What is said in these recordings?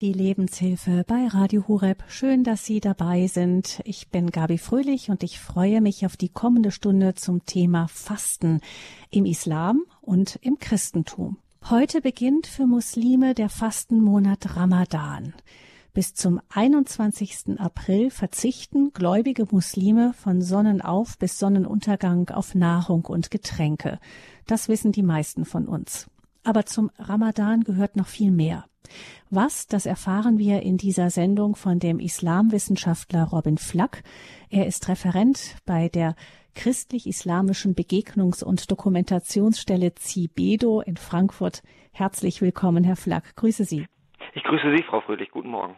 Die Lebenshilfe bei Radio Hureb. Schön, dass Sie dabei sind. Ich bin Gabi Fröhlich und ich freue mich auf die kommende Stunde zum Thema Fasten im Islam und im Christentum. Heute beginnt für Muslime der Fastenmonat Ramadan. Bis zum 21. April verzichten gläubige Muslime von Sonnenauf bis Sonnenuntergang auf Nahrung und Getränke. Das wissen die meisten von uns. Aber zum Ramadan gehört noch viel mehr. Was, das erfahren wir in dieser Sendung von dem Islamwissenschaftler Robin Flack. Er ist Referent bei der christlich-islamischen Begegnungs- und Dokumentationsstelle CIBEDO in Frankfurt. Herzlich willkommen, Herr Flack. Grüße Sie. Ich grüße Sie, Frau Fröhlich. Guten Morgen.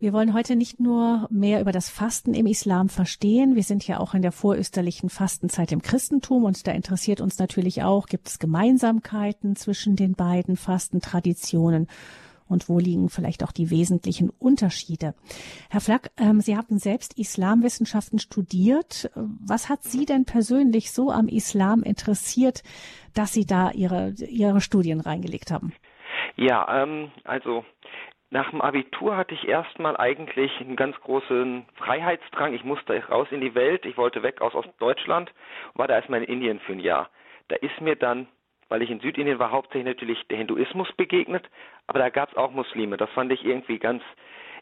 Wir wollen heute nicht nur mehr über das Fasten im Islam verstehen. Wir sind ja auch in der vorösterlichen Fastenzeit im Christentum und da interessiert uns natürlich auch, gibt es Gemeinsamkeiten zwischen den beiden Fastentraditionen und wo liegen vielleicht auch die wesentlichen Unterschiede. Herr Flack, ähm, Sie haben selbst Islamwissenschaften studiert. Was hat Sie denn persönlich so am Islam interessiert, dass Sie da Ihre, Ihre Studien reingelegt haben? Ja, ähm, also nach dem Abitur hatte ich erstmal eigentlich einen ganz großen Freiheitsdrang. Ich musste raus in die Welt. Ich wollte weg aus Ostdeutschland und war da erstmal in Indien für ein Jahr. Da ist mir dann, weil ich in Südindien war, hauptsächlich natürlich der Hinduismus begegnet, aber da gab es auch Muslime. Das fand ich irgendwie ganz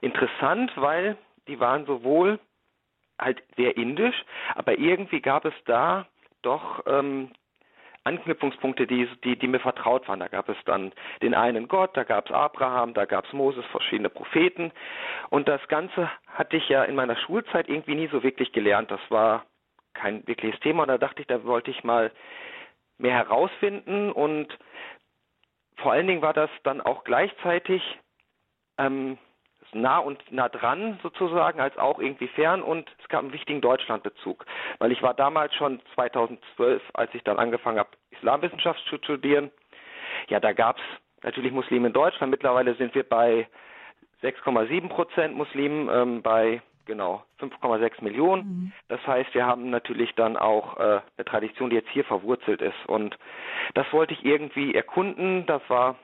interessant, weil die waren sowohl halt sehr indisch, aber irgendwie gab es da doch ähm, Anknüpfungspunkte, die, die, die mir vertraut waren. Da gab es dann den einen Gott, da gab es Abraham, da gab es Moses, verschiedene Propheten. Und das Ganze hatte ich ja in meiner Schulzeit irgendwie nie so wirklich gelernt. Das war kein wirkliches Thema. Und da dachte ich, da wollte ich mal mehr herausfinden. Und vor allen Dingen war das dann auch gleichzeitig ähm, nah und nah dran sozusagen, als auch irgendwie fern und es gab einen wichtigen Deutschlandbezug, weil ich war damals schon 2012, als ich dann angefangen habe, Islamwissenschaft zu studieren. Ja, da gab es natürlich Muslime in Deutschland. Mittlerweile sind wir bei 6,7 Prozent Muslimen, ähm, bei genau 5,6 Millionen. Mhm. Das heißt, wir haben natürlich dann auch äh, eine Tradition, die jetzt hier verwurzelt ist. Und das wollte ich irgendwie erkunden. Das war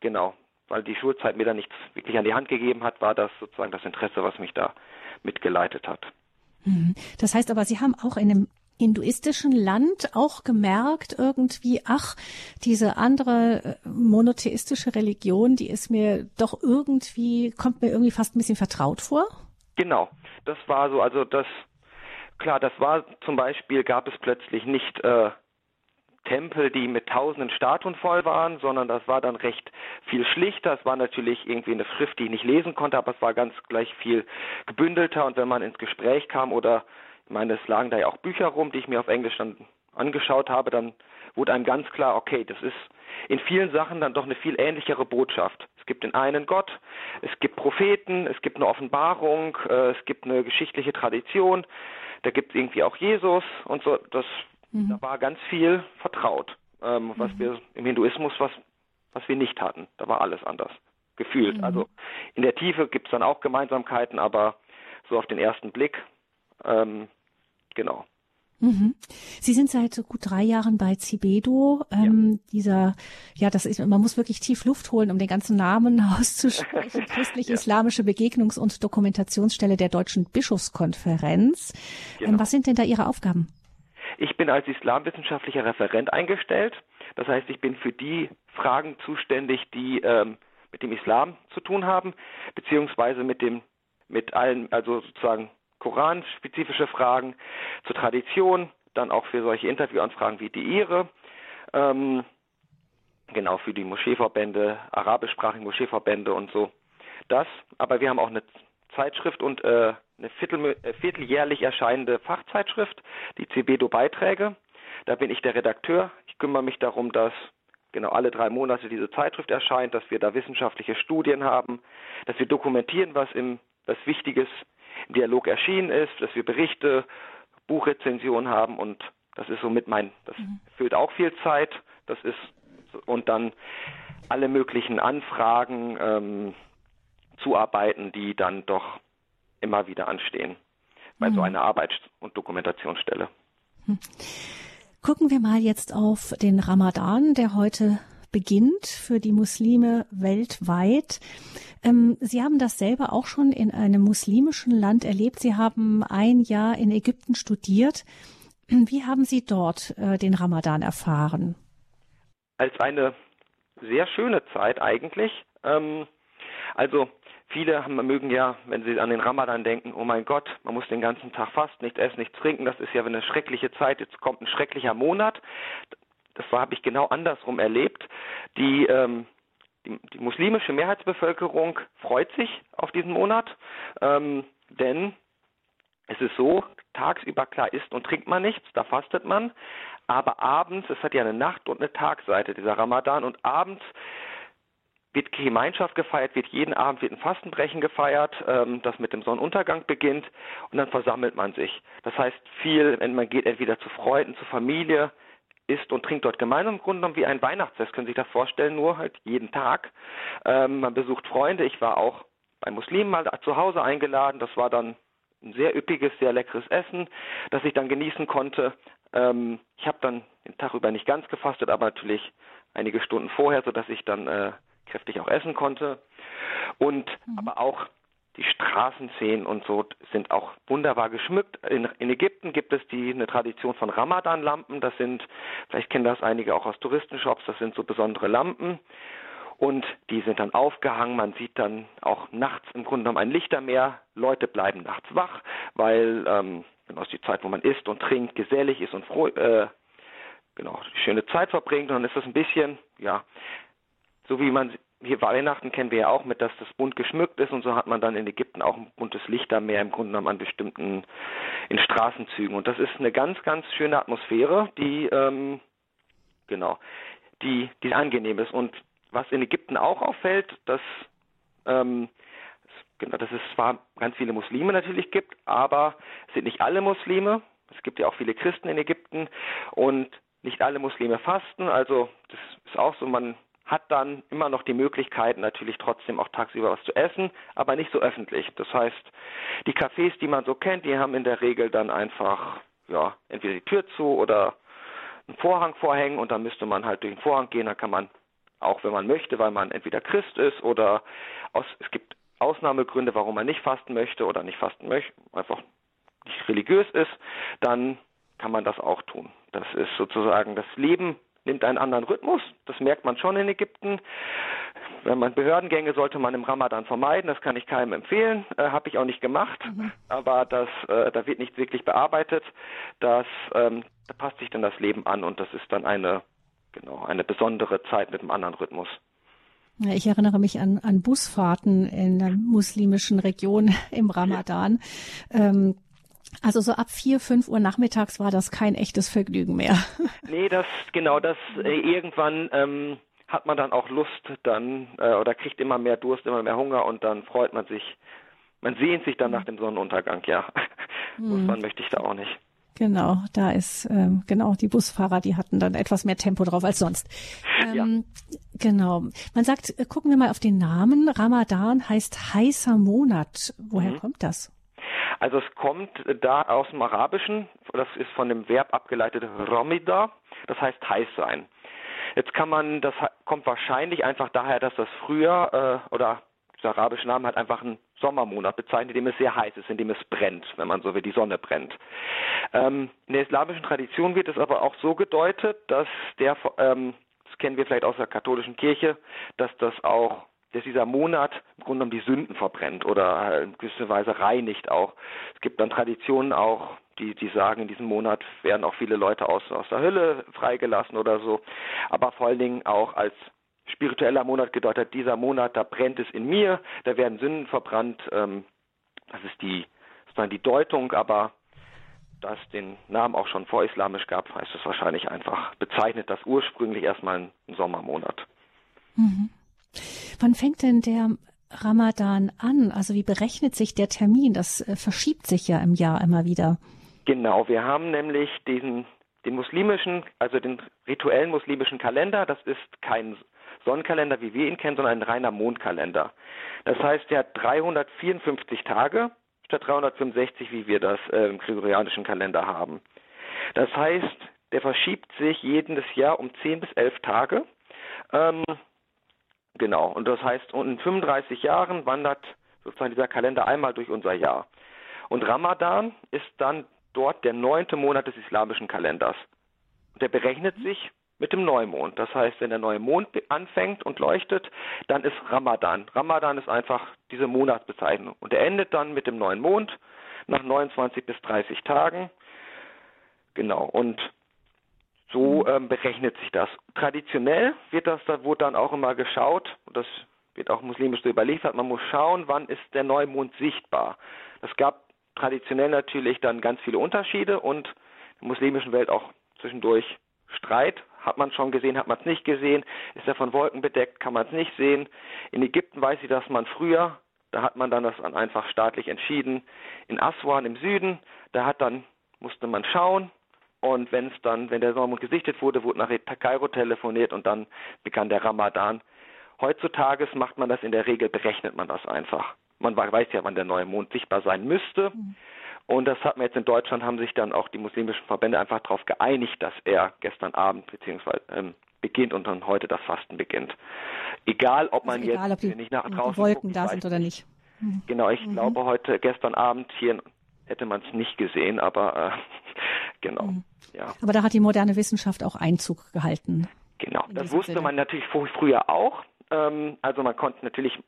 genau weil die Schulzeit mir da nichts wirklich an die Hand gegeben hat, war das sozusagen das Interesse, was mich da mitgeleitet hat. Mhm. Das heißt aber, Sie haben auch in einem hinduistischen Land auch gemerkt irgendwie, ach, diese andere äh, monotheistische Religion, die ist mir doch irgendwie, kommt mir irgendwie fast ein bisschen vertraut vor? Genau, das war so, also das, klar, das war zum Beispiel, gab es plötzlich nicht äh, Tempel, die mit tausenden Statuen voll waren, sondern das war dann recht viel schlichter. Es war natürlich irgendwie eine Schrift, die ich nicht lesen konnte, aber es war ganz gleich viel gebündelter und wenn man ins Gespräch kam oder ich meine, es lagen da ja auch Bücher rum, die ich mir auf Englisch dann angeschaut habe, dann wurde einem ganz klar, okay, das ist in vielen Sachen dann doch eine viel ähnlichere Botschaft. Es gibt den einen Gott, es gibt Propheten, es gibt eine Offenbarung, äh, es gibt eine geschichtliche Tradition, da gibt es irgendwie auch Jesus und so. Das Mhm. Da war ganz viel vertraut, ähm, was mhm. wir im Hinduismus, was, was wir nicht hatten. Da war alles anders, gefühlt. Mhm. Also in der Tiefe gibt es dann auch Gemeinsamkeiten, aber so auf den ersten Blick, ähm, genau. Mhm. Sie sind seit so gut drei Jahren bei Cibedo. Ähm, ja. Dieser, ja, das ist, man muss wirklich tief Luft holen, um den ganzen Namen auszusprechen. Christlich-Islamische ja. Begegnungs- und Dokumentationsstelle der Deutschen Bischofskonferenz. Ähm, genau. Ähm, was sind denn da Ihre Aufgaben? Ich bin als islamwissenschaftlicher Referent eingestellt. Das heißt, ich bin für die Fragen zuständig, die ähm, mit dem Islam zu tun haben, beziehungsweise mit dem, mit allen, also sozusagen Koran-spezifische Fragen zur Tradition, dann auch für solche Interviewanfragen wie die Ihre. Ähm, genau, für die Moscheeverbände, arabischsprachige Moscheeverbände und so. Das, aber wir haben auch eine Zeitschrift und äh, eine Viertel, äh, vierteljährlich erscheinende Fachzeitschrift, die CBDO-Beiträge. Da bin ich der Redakteur. Ich kümmere mich darum, dass genau alle drei Monate diese Zeitschrift erscheint, dass wir da wissenschaftliche Studien haben, dass wir dokumentieren, was im was Wichtiges im Dialog erschienen ist, dass wir Berichte, Buchrezensionen haben und das ist somit mein, das mhm. füllt auch viel Zeit. Das ist und dann alle möglichen Anfragen ähm, zuarbeiten, die dann doch immer wieder anstehen bei mhm. so einer Arbeits- und Dokumentationsstelle. Hm. Gucken wir mal jetzt auf den Ramadan, der heute beginnt für die Muslime weltweit. Ähm, Sie haben das selber auch schon in einem muslimischen Land erlebt. Sie haben ein Jahr in Ägypten studiert. Wie haben Sie dort äh, den Ramadan erfahren? Als eine sehr schöne Zeit eigentlich. Ähm, also viele haben, mögen ja, wenn sie an den Ramadan denken, oh mein Gott, man muss den ganzen Tag fasten, nichts essen, nichts trinken, das ist ja eine schreckliche Zeit, jetzt kommt ein schrecklicher Monat. Das habe ich genau andersrum erlebt. Die, ähm, die, die, muslimische Mehrheitsbevölkerung freut sich auf diesen Monat, ähm, denn es ist so, tagsüber klar isst und trinkt man nichts, da fastet man, aber abends, es hat ja eine Nacht- und eine Tagseite, dieser Ramadan, und abends wird Gemeinschaft gefeiert, wird jeden Abend wird ein Fastenbrechen gefeiert, ähm, das mit dem Sonnenuntergang beginnt und dann versammelt man sich. Das heißt viel, man geht entweder zu Freunden, zu Familie, isst und trinkt dort gemeinsam im Grunde genommen wie ein Weihnachtsfest, können Sie sich das vorstellen, nur halt jeden Tag. Ähm, man besucht Freunde, ich war auch bei Muslimen mal zu Hause eingeladen, das war dann ein sehr üppiges, sehr leckeres Essen, das ich dann genießen konnte. Ähm, ich habe dann den Tag über nicht ganz gefastet, aber natürlich einige Stunden vorher, sodass ich dann äh, kräftig auch essen konnte. Und mhm. aber auch die Straßenszenen und so sind auch wunderbar geschmückt. In, in Ägypten gibt es die eine Tradition von Ramadan-Lampen. Das sind, vielleicht kennen das einige auch aus Touristenshops, das sind so besondere Lampen. Und die sind dann aufgehangen. Man sieht dann auch nachts im Grunde genommen ein Lichtermeer. Leute bleiben nachts wach, weil ähm, genau ist die Zeit, wo man isst und trinkt, gesellig ist und froh, äh, genau, schöne Zeit verbringt. Und dann ist das ein bisschen, ja, so wie man hier Weihnachten kennen wir ja auch mit, dass das bunt geschmückt ist und so hat man dann in Ägypten auch ein buntes Lichtermeer im Grunde genommen an bestimmten in Straßenzügen und das ist eine ganz ganz schöne Atmosphäre, die ähm, genau, die die angenehm ist und was in Ägypten auch auffällt, dass ähm, genau, dass es zwar ganz viele Muslime natürlich gibt, aber es sind nicht alle Muslime. Es gibt ja auch viele Christen in Ägypten und nicht alle Muslime fasten. Also das ist auch so, man hat dann immer noch die Möglichkeit, natürlich trotzdem auch tagsüber was zu essen, aber nicht so öffentlich. Das heißt, die Cafés, die man so kennt, die haben in der Regel dann einfach, ja, entweder die Tür zu oder einen Vorhang vorhängen und dann müsste man halt durch den Vorhang gehen, dann kann man auch wenn man möchte, weil man entweder Christ ist oder aus, es gibt Ausnahmegründe, warum man nicht fasten möchte oder nicht fasten möchte, einfach nicht religiös ist, dann kann man das auch tun. Das ist sozusagen das Leben nimmt einen anderen Rhythmus. Das merkt man schon in Ägypten. Wenn man Behördengänge sollte man im Ramadan vermeiden. Das kann ich keinem empfehlen. Äh, Habe ich auch nicht gemacht. Mhm. Aber das, äh, da wird nicht wirklich bearbeitet. Das, ähm, da passt sich dann das Leben an und das ist dann eine, genau, eine besondere Zeit mit einem anderen Rhythmus. Ich erinnere mich an, an Busfahrten in der muslimischen Region im Ramadan. Ähm, also so ab vier, fünf Uhr nachmittags war das kein echtes Vergnügen mehr. Nee, das genau, das äh, irgendwann ähm, hat man dann auch Lust dann äh, oder kriegt immer mehr Durst, immer mehr Hunger und dann freut man sich, man sehnt sich dann nach dem Sonnenuntergang, ja. Hm. man möchte ich da auch nicht. Genau, da ist ähm, genau die Busfahrer, die hatten dann etwas mehr Tempo drauf als sonst. Ähm, ja. Genau. Man sagt, äh, gucken wir mal auf den Namen. Ramadan heißt heißer Monat. Woher mhm. kommt das? Also es kommt da aus dem Arabischen, das ist von dem Verb abgeleitet Romida, das heißt heiß sein. Jetzt kann man, das kommt wahrscheinlich einfach daher, dass das früher äh, oder der arabische Name hat einfach einen Sommermonat bezeichnet, in dem es sehr heiß ist, in dem es brennt, wenn man so will, die Sonne brennt. Ähm, in der islamischen Tradition wird es aber auch so gedeutet, dass der, ähm, das kennen wir vielleicht aus der katholischen Kirche, dass das auch dass dieser Monat im Grunde genommen die Sünden verbrennt oder in gewisser Weise reinigt auch. Es gibt dann Traditionen auch, die, die sagen, in diesem Monat werden auch viele Leute aus, aus der Hölle freigelassen oder so. Aber vor allen Dingen auch als spiritueller Monat gedeutet, dieser Monat, da brennt es in mir, da werden Sünden verbrannt. Ähm, das ist die, sozusagen die Deutung, aber da es den Namen auch schon vorislamisch gab, heißt es wahrscheinlich einfach, bezeichnet das ursprünglich erstmal einen Sommermonat. Mhm. Wann fängt denn der Ramadan an? Also wie berechnet sich der Termin? Das äh, verschiebt sich ja im Jahr immer wieder. Genau, wir haben nämlich diesen den muslimischen, also den rituellen muslimischen Kalender. Das ist kein Sonnenkalender, wie wir ihn kennen, sondern ein reiner Mondkalender. Das heißt, der hat 354 Tage statt 365, wie wir das äh, im gregorianischen Kalender haben. Das heißt, der verschiebt sich jedes Jahr um 10 bis 11 Tage Ähm, genau, und das heißt, in 35 Jahren wandert sozusagen dieser Kalender einmal durch unser Jahr. Und Ramadan ist dann dort der neunte Monat des islamischen Kalenders. Der berechnet sich mit dem Neumond. Das heißt, wenn der neue Mond anfängt und leuchtet, dann ist Ramadan. Ramadan ist einfach diese Monatsbezeichnung. Und er endet dann mit dem neuen Mond nach 29 bis 30 Tagen. Genau. Und so ähm, berechnet sich das. Traditionell wird das, da wurde dann auch immer geschaut, und das wird auch muslimisch so überliefert, man muss schauen, wann ist der Neumond sichtbar. Es gab traditionell natürlich dann ganz viele Unterschiede und in der muslimischen Welt auch zwischendurch Streit. Hat man schon gesehen, hat man es nicht gesehen? Ist er von Wolken bedeckt, kann man es nicht sehen? In Ägypten weiß ich, dass man früher, da hat man dann das einfach staatlich entschieden. In Aswan im Süden, da hat dann, musste man schauen, und wenn es dann, wenn der Neumond gesichtet wurde, wurde nach Kairo telefoniert und dann begann der Ramadan. Heutzutage macht man das in der Regel, berechnet man das einfach. Man weiß ja, wann der neue Mond sichtbar sein müsste. Mhm. Und das hat man jetzt in Deutschland, haben sich dann auch die muslimischen Verbände einfach darauf geeinigt, dass er gestern Abend beziehungsweise ähm, beginnt und dann heute das Fasten beginnt. Egal, ob man also egal, jetzt ob die, nicht nach draußen die Wolken guckt, da sind oder nicht. Mhm. Genau, ich mhm. glaube heute, gestern Abend hier hätte man es nicht gesehen, aber äh, genau. Mhm. Ja. Aber da hat die moderne Wissenschaft auch Einzug gehalten. Genau, das wusste Sinne. man natürlich früher auch. Ähm, also man konnte natürlich,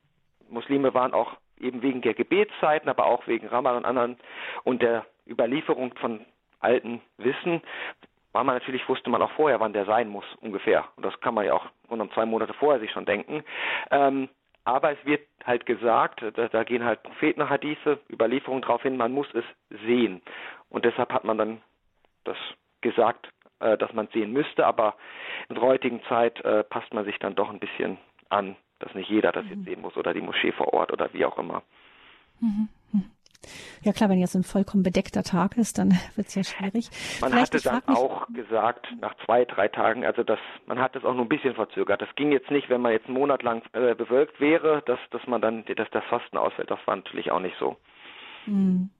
Muslime waren auch eben wegen der Gebetszeiten, aber auch wegen Ramadan und anderen und der Überlieferung von alten Wissen, war man natürlich, wusste man auch vorher, wann der sein muss, ungefähr. Und das kann man ja auch rund um zwei Monate vorher sich schon denken. Ähm, aber es wird halt gesagt, da, da gehen halt Propheten, Hadithe, Überlieferungen darauf hin, man muss es sehen. Und deshalb hat man dann das gesagt, äh, dass man es sehen müsste, aber in der heutigen Zeit äh, passt man sich dann doch ein bisschen an dass nicht jeder das jetzt mhm. sehen muss oder die Moschee vor Ort oder wie auch immer. Mhm. Ja klar, wenn jetzt ein vollkommen bedeckter Tag ist, dann wird es ja schwierig. Man Vielleicht hatte dann auch gesagt, nach zwei, drei Tagen, also das, man hat es auch nur ein bisschen verzögert. Das ging jetzt nicht, wenn man jetzt einen Monat lang äh, bewölkt wäre, dass, dass man dann, dass das Fasten ausfällt. Das war natürlich auch nicht so. Mhm.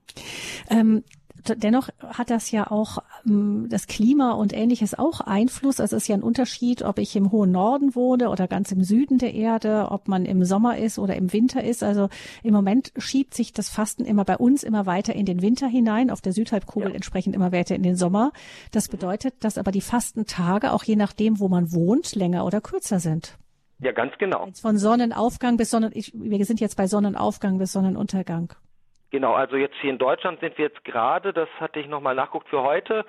Ähm, dennoch hat das ja auch ähm, das Klima und ähnliches auch Einfluss. Also es ist ja ein Unterschied, ob ich im hohen Norden wohne oder ganz im Süden der Erde, ob man im Sommer ist oder im Winter ist. Also im Moment schiebt sich das Fasten immer bei uns immer weiter in den Winter hinein, auf der Südhalbkugel ja. entsprechend immer weiter in den Sommer. Das bedeutet, dass aber die Fastentage auch je nachdem, wo man wohnt, länger oder kürzer sind. Ja, ganz genau. Jetzt von Sonnenaufgang bis Sonnen, ich, wir sind jetzt bei Sonnenaufgang bis Sonnenuntergang. Genau, also jetzt hier in Deutschland sind wir jetzt gerade, das hatte ich nochmal nachguckt für heute,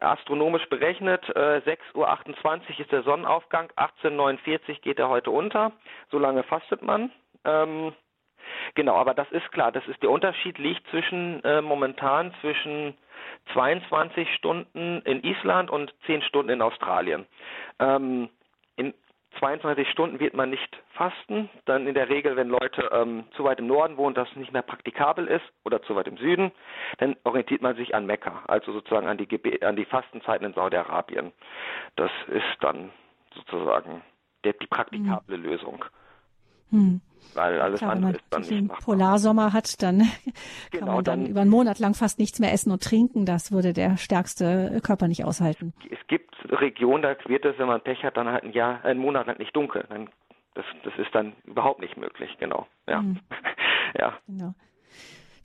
astronomisch berechnet, äh, 6.28 Uhr ist der Sonnenaufgang, 18.49 Uhr geht er heute unter, so lange fastet man. Ähm, genau, aber das ist klar, das ist der Unterschied liegt zwischen äh, momentan zwischen 22 Stunden in Island und 10 Stunden in Australien. Ähm, in 22 Stunden wird man nicht fasten. Dann in der Regel, wenn Leute ähm, zu weit im Norden wohnen, das nicht mehr praktikabel ist oder zu weit im Süden, dann orientiert man sich an Mekka, also sozusagen an die, an die Fastenzeiten in Saudi-Arabien. Das ist dann sozusagen der, die praktikable mhm. Lösung. Hm. Weil alles Klar, andere ist dann nicht machbar. Polarsommer hat, dann genau, kann man dann, dann, über einen Monat lang fast nichts mehr essen und trinken. Das würde der stärkste Körper nicht aushalten. Es gibt Regionen, da wird es, wenn man Pech hat, dann halt ein Jahr, einen Monat lang nicht dunkel. Dann, das, das ist dann überhaupt nicht möglich, genau. Ja. Hm. ja. Genau.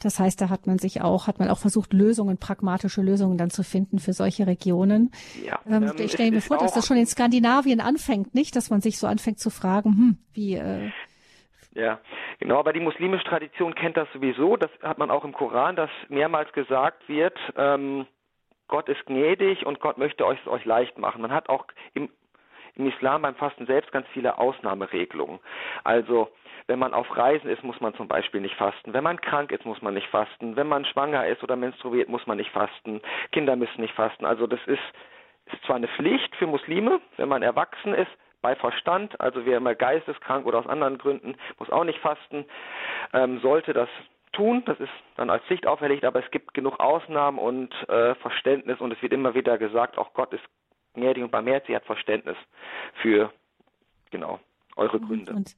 Das heißt, da hat man sich auch, hat man auch versucht, Lösungen, pragmatische Lösungen dann zu finden für solche Regionen. Ja, ähm, ähm ich stelle mir vor, dass das schon in Skandinavien anfängt, nicht? Dass man sich so anfängt zu fragen, hm, wie, äh, ja, genau, aber die muslimische Tradition kennt das sowieso. Das hat man auch im Koran, dass mehrmals gesagt wird, ähm, Gott ist gnädig und Gott möchte euch euch leicht machen. Man hat auch im, im Islam beim Fasten selbst ganz viele Ausnahmeregelungen. Also wenn man auf Reisen ist, muss man zum Beispiel nicht fasten. Wenn man krank ist, muss man nicht fasten. Wenn man schwanger ist oder menstruiert, muss man nicht fasten. Kinder müssen nicht fasten. Also das ist, ist zwar eine Pflicht für Muslime, wenn man erwachsen ist, bei Verstand, also wer immer geisteskrank oder aus anderen Gründen, muss auch nicht fasten, ähm, sollte das tun. Das ist dann als Pflicht auferlegt, aber es gibt genug Ausnahmen und äh, Verständnis und es wird immer wieder gesagt, auch Gott ist gnädig und barmherzig, hat Verständnis für genau eure Gründe. Und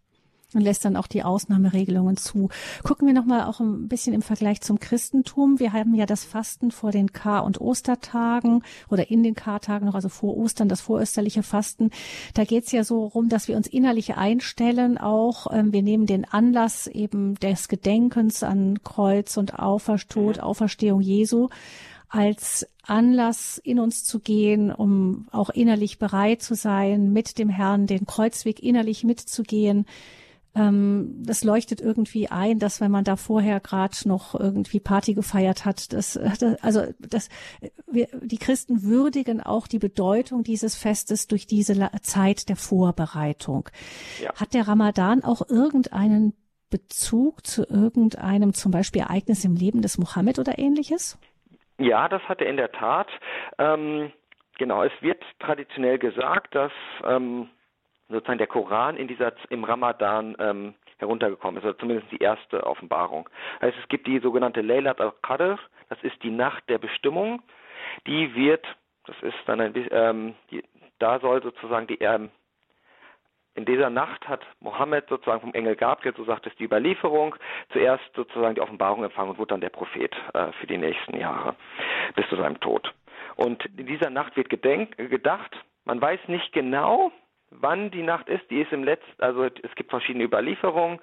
und lässt dann auch die Ausnahmeregelungen zu. Gucken wir nochmal auch ein bisschen im Vergleich zum Christentum. Wir haben ja das Fasten vor den Kar- und Ostertagen oder in den Kartagen noch, also vor Ostern, das vorösterliche Fasten. Da geht's ja so rum, dass wir uns innerlich einstellen auch. Ähm, wir nehmen den Anlass eben des Gedenkens an Kreuz und Auferstod, Auferstehung Jesu als Anlass in uns zu gehen, um auch innerlich bereit zu sein, mit dem Herrn den Kreuzweg innerlich mitzugehen ähm, das leuchtet irgendwie ein, dass wenn man da vorher gerade noch irgendwie Party gefeiert hat, das, das also das wir, die Christen würdigen auch die Bedeutung dieses Festes durch diese Zeit der Vorbereitung. Ja. Hat der Ramadan auch irgendeinen Bezug zu irgendeinem zum Beispiel Ereignis im Leben des Mohammed oder ähnliches? Ja, das hat er in der Tat. Ähm, genau, es wird traditionell gesagt, dass ähm, sozusagen der Koran in dieser im Ramadan ähm, heruntergekommen ist, oder zumindest die erste Offenbarung. Also es gibt die sogenannte Laylat al-Qadr, das ist die Nacht der Bestimmung. Die wird, das ist dann ein bisschen, ähm, die, da soll sozusagen die, ähm, in dieser Nacht hat Mohammed sozusagen vom Engel Gabriel, so sagt es die Überlieferung, zuerst sozusagen die Offenbarung empfangen und wurde dann der Prophet äh, für die nächsten Jahre bis zu seinem Tod. Und in dieser Nacht wird gedenk, gedacht, man weiß nicht genau, wann die Nacht ist. Die ist im letzten, also es gibt verschiedene Überlieferungen.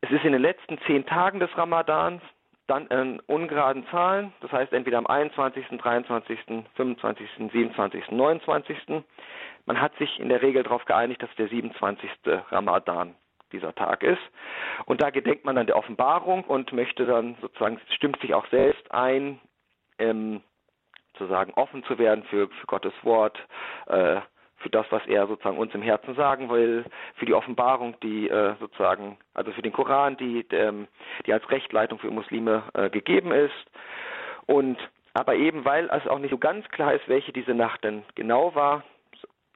Es ist in den letzten zehn Tagen des Ramadans, dann in ungeraden Zahlen, das heißt entweder am 21., 23., 25., 27., 29. Man hat sich in der Regel darauf geeinigt, dass der 27. Ramadan dieser Tag ist. Und da gedenkt man dann der Offenbarung und möchte dann sozusagen, stimmt sich auch selbst ein, ähm, sozusagen offen zu werden für, für Gottes Wort, äh, für das, was er sozusagen uns im Herzen sagen will, für die Offenbarung, die äh, sozusagen, also für den Koran, die, ähm, die als Rechtleitung für Muslime äh, gegeben ist. Und aber eben, weil es auch nicht so ganz klar ist, welche diese Nacht denn genau war,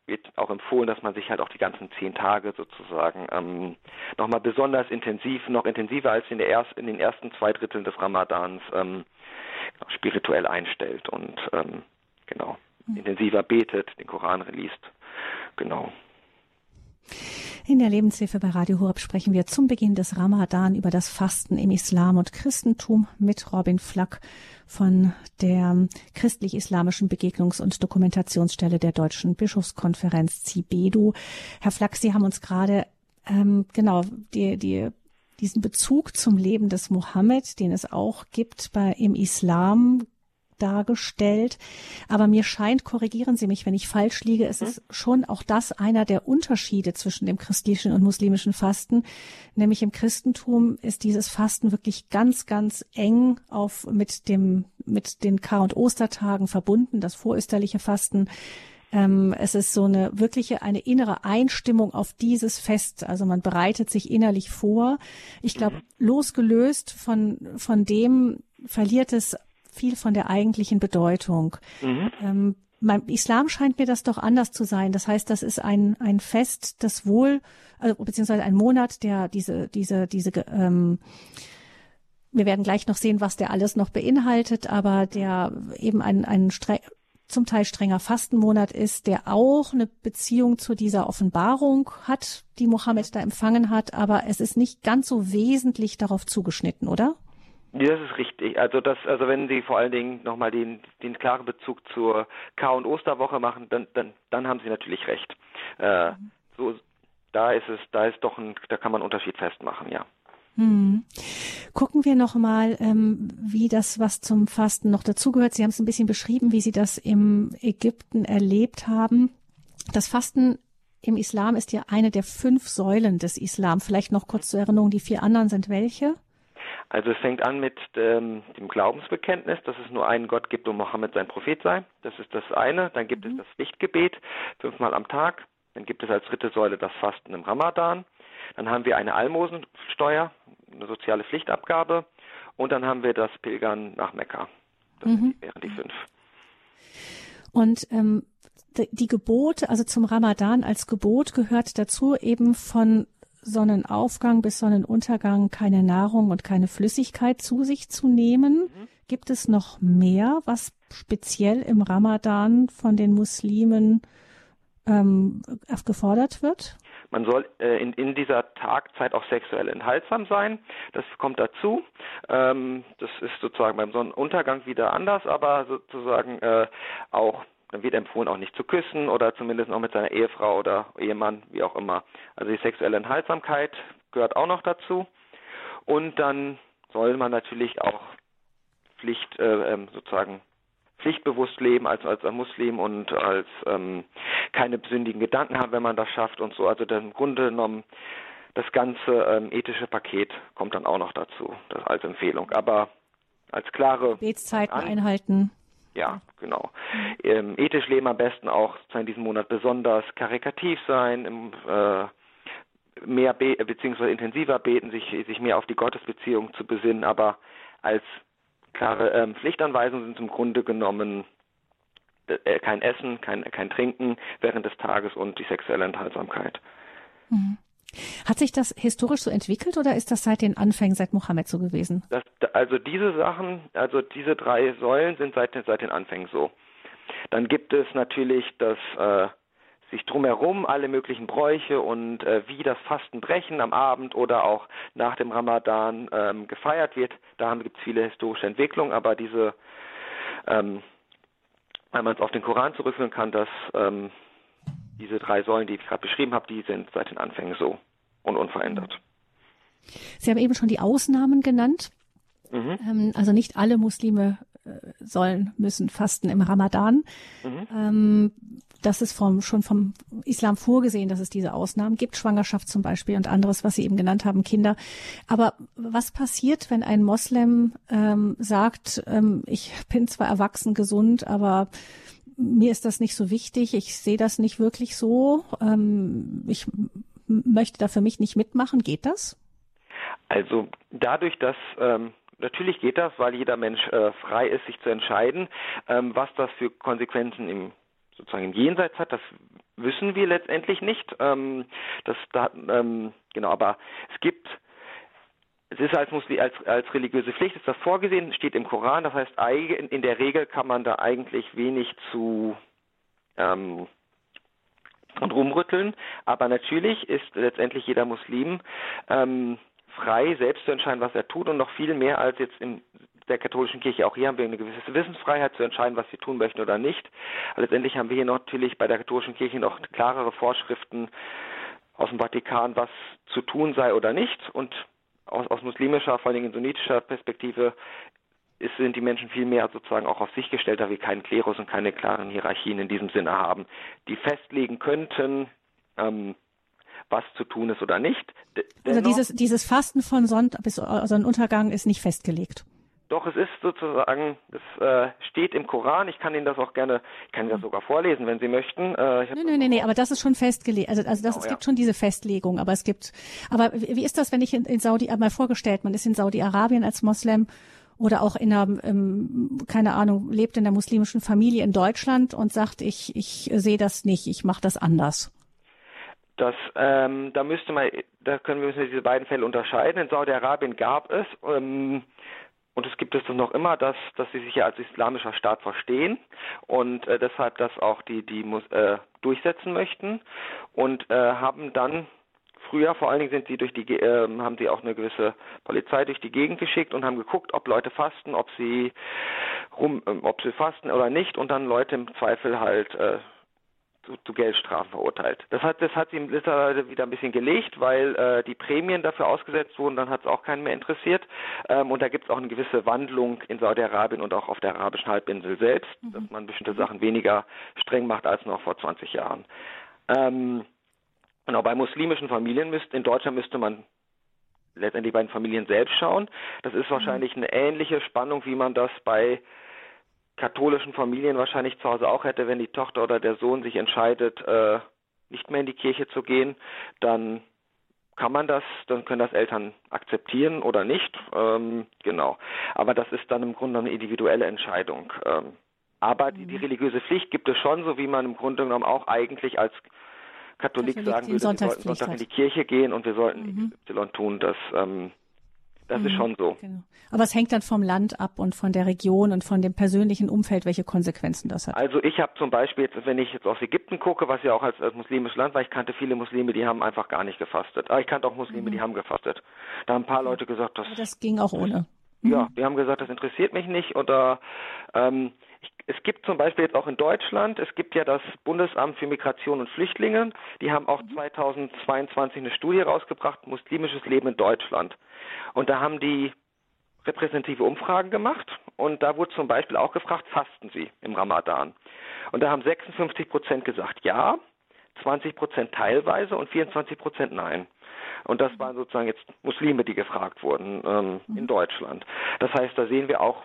wird auch empfohlen, dass man sich halt auch die ganzen zehn Tage sozusagen ähm, nochmal besonders intensiv, noch intensiver als in, der erst, in den ersten zwei Dritteln des Ramadans ähm, spirituell einstellt und ähm, genau. Hm. intensiver betet, den Koran liest. Genau. In der Lebenshilfe bei Radio Horeb sprechen wir zum Beginn des Ramadan über das Fasten im Islam und Christentum mit Robin Flack von der christlich-islamischen Begegnungs- und Dokumentationsstelle der Deutschen Bischofskonferenz CIBEDU. Herr Flack, Sie haben uns gerade ähm, genau die, die diesen Bezug zum Leben des Mohammed, den es auch gibt bei, im Islam, dargestellt. Aber mir scheint, korrigieren Sie mich, wenn ich falsch liege, es mhm. ist schon auch das einer der Unterschiede zwischen dem christlichen und muslimischen Fasten. Nämlich im Christentum ist dieses Fasten wirklich ganz, ganz eng auf mit dem, mit den Kar- und Ostertagen verbunden, das vorösterliche Fasten ähm, es ist so eine wirkliche, eine innere Einstimmung auf dieses Fest. Also man bereitet sich innerlich vor. Ich glaube, mhm. losgelöst von, von dem verliert es viel von der eigentlichen Bedeutung. Mhm. Ähm, beim Islam scheint mir das doch anders zu sein. Das heißt, das ist ein, ein Fest, das wohl, also, beziehungsweise ein Monat, der diese, diese, diese, ähm, wir werden gleich noch sehen, was der alles noch beinhaltet, aber der eben ein, ein streng, zum Teil strenger Fastenmonat ist, der auch eine Beziehung zu dieser Offenbarung hat, die Mohammed da empfangen hat, aber es ist nicht ganz so wesentlich darauf zugeschnitten, oder? Das ist richtig. Also das, also wenn Sie vor allen Dingen nochmal den, den klaren Bezug zur Kar- und Osterwoche machen, dann, dann, dann haben Sie natürlich recht. Äh, so, da ist es, da ist doch ein, da kann man einen Unterschied festmachen, ja. Hm. Gucken wir noch mal, ähm, wie das, was zum Fasten noch dazugehört. Sie haben es ein bisschen beschrieben, wie Sie das im Ägypten erlebt haben. Das Fasten im Islam ist ja eine der fünf Säulen des Islam. Vielleicht noch kurz zur Erinnerung, die vier anderen sind welche? Also es fängt an mit ähm, dem Glaubensbekenntnis, dass es nur einen Gott gibt und Mohammed sein Prophet sei. Das ist das eine. Dann gibt mhm. es das Lichtgebet fünfmal am Tag. Dann gibt es als dritte Säule das Fasten im Ramadan. Dann haben wir eine Almosensteuer, eine soziale Pflichtabgabe. Und dann haben wir das Pilgern nach Mekka. Das mhm. wären die fünf. Und ähm, die Gebote, also zum Ramadan als Gebot gehört dazu eben von Sonnenaufgang bis Sonnenuntergang keine Nahrung und keine Flüssigkeit zu sich zu nehmen. Mhm. Gibt es noch mehr, was speziell im Ramadan von den Muslimen ähm, gefordert wird? Man soll äh, in, in dieser Tagzeit auch sexuell enthaltsam sein. Das kommt dazu. Ähm, das ist sozusagen beim Sonnenuntergang wieder anders, aber sozusagen äh, auch dann wird empfohlen, auch nicht zu küssen oder zumindest noch mit seiner Ehefrau oder Ehemann, wie auch immer. Also die sexuelle Enthaltsamkeit gehört auch noch dazu. Und dann soll man natürlich auch Pflicht äh, ähm, sozusagen pflichtbewusst leben als als Muslim und als ähm, keine sündigen Gedanken haben, wenn man das schafft und so. Also im Grunde genommen das ganze ähm, ethische Paket kommt dann auch noch dazu, das als Empfehlung. Aber als klare Gebetszeiten einhalten. Ja, genau. Ähm, ethisch leben am besten auch in diesem Monat besonders karikativ sein, im, äh, mehr be beziehungsweise intensiver beten, sich sich mehr auf die Gottesbeziehung zu besinnen, aber als klare ähm, Pflichtanweisungen sind im Grunde genommen äh, kein Essen, kein, kein Trinken während des Tages und die sexuelle Enthaltsamkeit. Mhm. Hat sich das historisch so entwickelt oder ist das seit den Anfängen, seit Mohammed so gewesen? Das, also diese Sachen, also diese drei Säulen sind seit, seit den Anfängen so. Dann gibt es natürlich das äh, sich drumherum alle möglichen Bräuche und äh, wie das Fastenbrechen am Abend oder auch nach dem Ramadan ähm, gefeiert wird. Da gibt es viele historische Entwicklungen, aber diese, ähm, wenn man es auf den Koran zurückführen kann, dass ähm, diese drei Säulen, die ich gerade beschrieben habe, die sind seit den Anfängen so und unverändert. Sie haben eben schon die Ausnahmen genannt. Mhm. Ähm, also nicht alle Muslime äh, sollen, müssen fasten im Ramadan. Mhm. Ähm, das ist vom, schon vom Islam vorgesehen, dass es diese Ausnahmen gibt, Schwangerschaft zum Beispiel und anderes, was Sie eben genannt haben, Kinder. Aber was passiert, wenn ein Moslem ähm, sagt, ähm, ich bin zwar erwachsen gesund, aber mir ist das nicht so wichtig, ich sehe das nicht wirklich so, ähm, ich möchte da für mich nicht mitmachen, geht das? Also dadurch, dass ähm, natürlich geht das, weil jeder Mensch äh, frei ist, sich zu entscheiden, ähm, was das für Konsequenzen im sozusagen im Jenseits hat, das wissen wir letztendlich nicht. Ähm, das da, ähm, genau, aber es gibt es ist als, Muslim, als, als religiöse Pflicht, ist das vorgesehen, steht im Koran, das heißt, in der Regel kann man da eigentlich wenig zu ähm, rumrütteln, aber natürlich ist letztendlich jeder Muslim ähm, frei, selbst zu entscheiden, was er tut und noch viel mehr als jetzt in der katholischen Kirche. Auch hier haben wir eine gewisse Wissensfreiheit zu entscheiden, was wir tun möchten oder nicht. Letztendlich haben wir hier natürlich bei der katholischen Kirche noch klarere Vorschriften aus dem Vatikan, was zu tun sei oder nicht. Und aus, aus muslimischer, vor allem in sunnitischer Perspektive ist, sind die Menschen viel mehr sozusagen auch auf sich gestellt, da wir keinen Klerus und keine klaren Hierarchien in diesem Sinne haben, die festlegen könnten, ähm, was zu tun ist oder nicht. D also dieses, dieses Fasten von Sonntag bis Sonnenuntergang ist nicht festgelegt. Doch, es ist sozusagen, es äh, steht im Koran. Ich kann Ihnen das auch gerne, ich kann Ihnen das sogar vorlesen, wenn Sie möchten. Äh, nein, nein, nein, nee, aber das ist schon festgelegt. Also, also das, genau, es gibt ja. schon diese Festlegung, aber es gibt, aber wie ist das, wenn ich in, in Saudi, mal vorgestellt, man ist in Saudi-Arabien als Moslem oder auch in einer, ähm, keine Ahnung, lebt in der muslimischen Familie in Deutschland und sagt, ich, ich sehe das nicht, ich mache das anders. Das, ähm, da müsste man, da können wir diese beiden Fälle unterscheiden. In Saudi-Arabien gab es ähm, und es gibt es noch immer, dass, dass sie sich ja als islamischer Staat verstehen und äh, deshalb das auch die, die äh, durchsetzen möchten und äh, haben dann früher vor allen Dingen sind sie durch die äh, haben sie auch eine gewisse Polizei durch die Gegend geschickt und haben geguckt, ob Leute fasten, ob sie rum, äh, ob sie fasten oder nicht und dann Leute im Zweifel halt äh, zu, zu Geldstrafen verurteilt. Das hat, das hat sie mittlerweile wieder ein bisschen gelegt, weil äh, die Prämien dafür ausgesetzt wurden, dann hat es auch keinen mehr interessiert. Ähm, und da gibt es auch eine gewisse Wandlung in Saudi-Arabien und auch auf der arabischen Halbinsel selbst, mhm. dass man bestimmte Sachen weniger streng macht als noch vor 20 Jahren. Ähm, genau, bei muslimischen Familien müsste, in Deutschland müsste man letztendlich bei den Familien selbst schauen. Das ist mhm. wahrscheinlich eine ähnliche Spannung, wie man das bei katholischen Familien wahrscheinlich zu Hause auch hätte, wenn die Tochter oder der Sohn sich entscheidet, äh, nicht mehr in die Kirche zu gehen, dann kann man das, dann können das Eltern akzeptieren oder nicht. Ähm, genau. Aber das ist dann im Grunde eine individuelle Entscheidung. Ähm, aber die, die, mhm. religiöse Pflicht gibt es schon, so wie man im Grunde genommen auch eigentlich als Katholik, Katholik sagen würde, wir sollten Sonntag in die Kirche gehen und wir sollten mhm. XY tun. Das, ähm, Das mhm. ist schon so. Genau. Aber es hängt dann vom Land ab und von der Region und von dem persönlichen Umfeld, welche Konsequenzen das hat. Also ich habe zum Beispiel, jetzt, wenn ich jetzt aus Ägypten gucke, was ja auch als, als muslimisches Land war, ich kannte viele Muslime, die haben einfach gar nicht gefastet. Aber ich kannte auch Muslime, mhm. die haben gefastet. Da haben ein paar Leute gesagt, das, das ging auch ohne. Ja, mhm. die haben gesagt, das interessiert mich nicht oder ähm, ich, es gibt zum Beispiel jetzt auch in Deutschland, es gibt ja das Bundesamt für Migration und Flüchtlinge, die haben auch 2022 eine Studie rausgebracht, muslimisches Leben in Deutschland. Und da haben die repräsentative Umfragen gemacht und da wurde zum Beispiel auch gefragt, fasten Sie im Ramadan? Und da haben 56 Prozent gesagt ja, 20 Prozent teilweise und 24 Prozent nein. Und das waren sozusagen jetzt Muslime, die gefragt wurden ähm, in Deutschland. Das heißt, da sehen wir auch,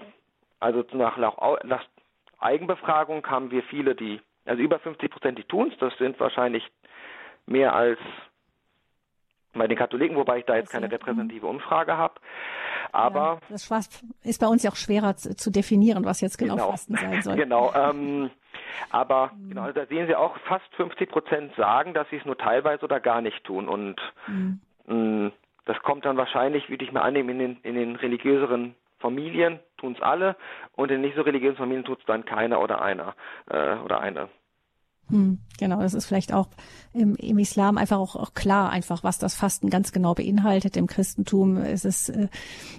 also nach, nach, Eigenbefragung haben wir viele, die, also über 50 Prozent, die tun es. Das sind wahrscheinlich mehr als bei den Katholiken, wobei ich da jetzt keine repräsentative Umfrage habe. Aber ja, das ist bei uns ja auch schwerer zu, zu definieren, was jetzt genau, genau Fasten sein soll. genau. Ähm, aber mhm. genau, da sehen Sie auch, fast 50 Prozent sagen, dass sie es nur teilweise oder gar nicht tun. Und mhm. mh, mm, das kommt dann wahrscheinlich, würde ich mal annehmen, in den, in den religiöseren Familien tun es alle und in nicht so religiösen Familien tut es dann keiner oder einer äh, oder eine. Hm, genau, das ist vielleicht auch im, im Islam einfach auch, auch, klar, einfach was das Fasten ganz genau beinhaltet. Im Christentum ist es äh,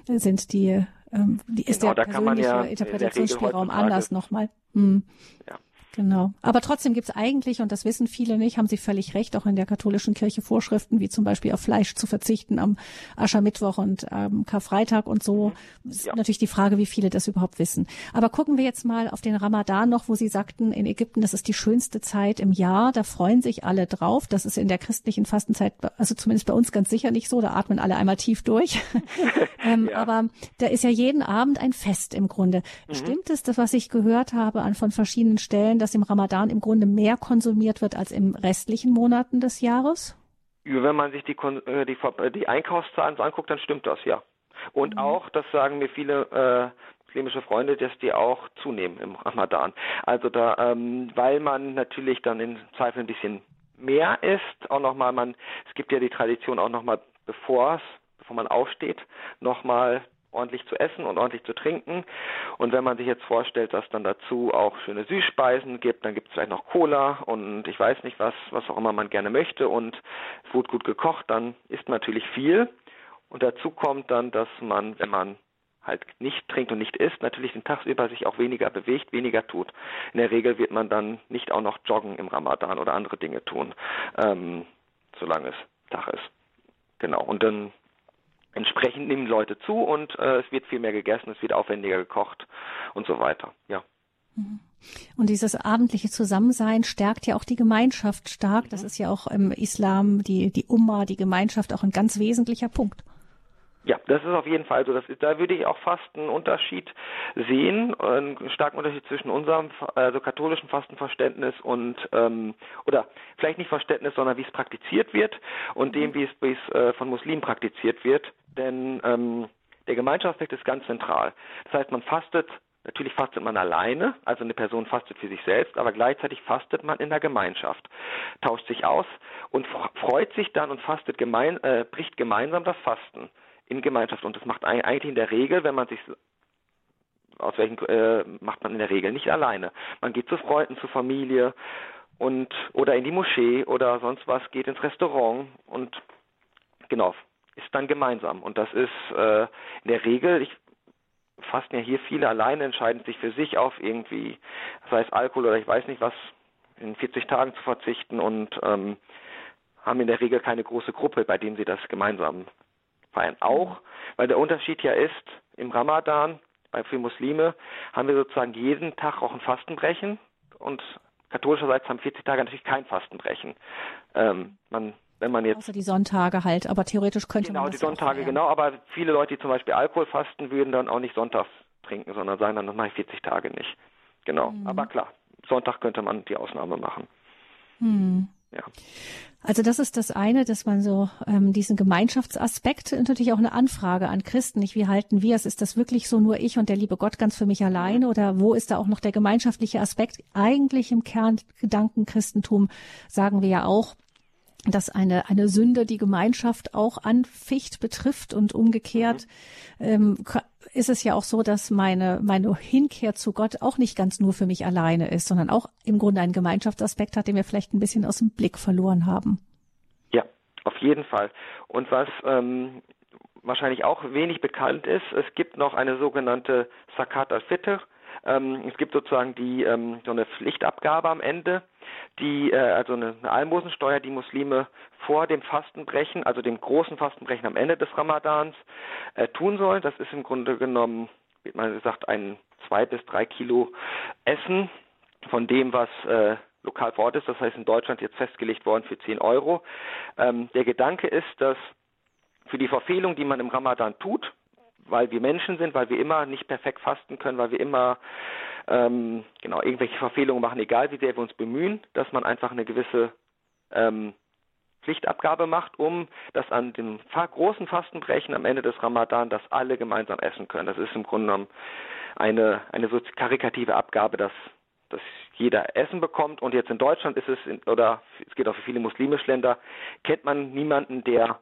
sind die, ähm, die ist genau, der persönliche ja Interpretationsspielraum anders nochmal. Hm. Ja. Genau. Aber trotzdem gibt es eigentlich, und das wissen viele nicht, haben Sie völlig recht, auch in der katholischen Kirche Vorschriften, wie zum Beispiel auf Fleisch zu verzichten am Aschermittwoch und ähm, Karfreitag und so. Das ist ja. natürlich die Frage, wie viele das überhaupt wissen. Aber gucken wir jetzt mal auf den Ramadan noch, wo Sie sagten, in Ägypten, das ist die schönste Zeit im Jahr. Da freuen sich alle drauf. Das ist in der christlichen Fastenzeit, also zumindest bei uns ganz sicher nicht so. Da atmen alle einmal tief durch. ähm, ja. Aber da ist ja jeden Abend ein Fest im Grunde. Mhm. Stimmt es, das, was ich gehört habe an von verschiedenen Stellen, dass im Ramadan im Grunde mehr konsumiert wird als im restlichen Monaten des Jahres? Wenn man sich die, äh, die, äh, die Einkaufszahlen anguckt, dann stimmt das, ja. Und mhm. auch, das sagen mir viele äh, muslimische Freunde, dass die auch zunehmen im Ramadan. Also da, ähm, weil man natürlich dann in Zweifel ein bisschen mehr isst, auch nochmal, man, es gibt ja die Tradition auch nochmal, bevor es, bevor man aufsteht, nochmal ordentlich zu essen und ordentlich zu trinken. Und wenn man sich jetzt vorstellt, dass dann dazu auch schöne Süßspeisen gibt, dann gibt es vielleicht noch Cola und ich weiß nicht was, was auch immer man gerne möchte und es wird gut gekocht, dann man natürlich viel. Und dazu kommt dann, dass man, wenn man halt nicht trinkt und nicht isst, natürlich den Tag über sich auch weniger bewegt, weniger tut. In der Regel wird man dann nicht auch noch joggen im Ramadan oder andere Dinge tun, ähm, solange es Tag ist. Genau. Und dann entsprechend nehmen Leute zu und äh, es wird viel mehr gegessen, es wird aufwendiger gekocht und so weiter. Ja. Mhm. Und dieses abendliche Zusammensein stärkt ja auch die Gemeinschaft stark. Das mhm. ist ja auch im Islam die, die Umma, die Gemeinschaft auch ein ganz wesentlicher Punkt. Ja, das ist auf jeden Fall so. Das ist, da würde ich auch fast einen Unterschied sehen, einen starken Unterschied zwischen unserem also katholischen Fastenverständnis und ähm, oder vielleicht nicht Verständnis, sondern wie es praktiziert wird und dem, wie es, wie es äh, von Muslimen praktiziert wird. Denn ähm, der Gemeinschaftsaspekt ist ganz zentral. Das heißt, man fastet Natürlich fastet man alleine, also eine Person fastet für sich selbst, aber gleichzeitig fastet man in der Gemeinschaft, tauscht sich aus und freut sich dann und fastet gemein, äh, bricht gemeinsam das Fasten in Gemeinschaft. Und das macht eigentlich in der Regel, wenn man sich aus welchen äh, macht man in der Regel nicht alleine. Man geht zu Freunden, zu Familie und oder in die Moschee oder sonst was, geht ins Restaurant und genau, ist dann gemeinsam. Und das ist äh, in der Regel, ich fasten ja hier viele alleine, entscheiden sich für sich auf irgendwie, sei es Alkohol oder ich weiß nicht was, in 40 Tagen zu verzichten und ähm, haben in der Regel keine große Gruppe, bei denen sie das gemeinsam feiern. Auch, weil der Unterschied ja ist, im Ramadan, für Muslime, haben wir sozusagen jeden Tag auch ein Fastenbrechen und katholischerseits haben 40 Tage natürlich kein Fastenbrechen. Ähm, man wenn man jetzt. Außer die Sonntage halt, aber theoretisch könnte genau, man. Genau, die Sonntage, genau, aber viele Leute, die zum Beispiel Alkohol fasten, würden dann auch nicht sonntags trinken, sondern sagen dann, das mache ich 40 Tage nicht. Genau. Mhm. Aber klar, Sonntag könnte man die Ausnahme machen. Mhm. Ja. Also das ist das eine, dass man so ähm, diesen Gemeinschaftsaspekt natürlich auch eine Anfrage an Christen, nicht wie halten wir es? Ist das wirklich so nur ich und der liebe Gott ganz für mich alleine oder wo ist da auch noch der gemeinschaftliche Aspekt? Eigentlich im Kerngedanken Christentum sagen wir ja auch, dass eine, eine Sünde die Gemeinschaft auch anficht, betrifft und umgekehrt mhm. ähm, ist es ja auch so, dass meine, meine Hinkehr zu Gott auch nicht ganz nur für mich alleine ist, sondern auch im Grunde einen Gemeinschaftsaspekt hat, den wir vielleicht ein bisschen aus dem Blick verloren haben. Ja, auf jeden Fall. Und was ähm, wahrscheinlich auch wenig bekannt ist, es gibt noch eine sogenannte Sakat al-Fitr. Ähm, es gibt sozusagen die ähm, so eine Pflichtabgabe am Ende, die äh, also eine, eine Almosensteuer, die Muslime vor dem Fastenbrechen, also dem großen Fastenbrechen am Ende des Ramadans äh, tun sollen. Das ist im Grunde genommen, wie man gesagt, ein zwei bis drei Kilo Essen von dem, was äh, lokal vor Ort ist. Das heißt in Deutschland jetzt festgelegt worden für 10 Euro. Ähm, der Gedanke ist, dass für die Verfehlung, die man im Ramadan tut, weil wir Menschen sind, weil wir immer nicht perfekt fasten können, weil wir immer ähm, genau irgendwelche Verfehlungen machen, egal wie sehr wir uns bemühen, dass man einfach eine gewisse ähm, Pflichtabgabe macht, um das an dem großen Fastenbrechen am Ende des Ramadan, dass alle gemeinsam essen können. Das ist im Grunde genommen eine, eine so karikative Abgabe, dass, dass jeder Essen bekommt. Und jetzt in Deutschland ist es, in, oder es geht auch für viele muslimische Länder, kennt man niemanden, der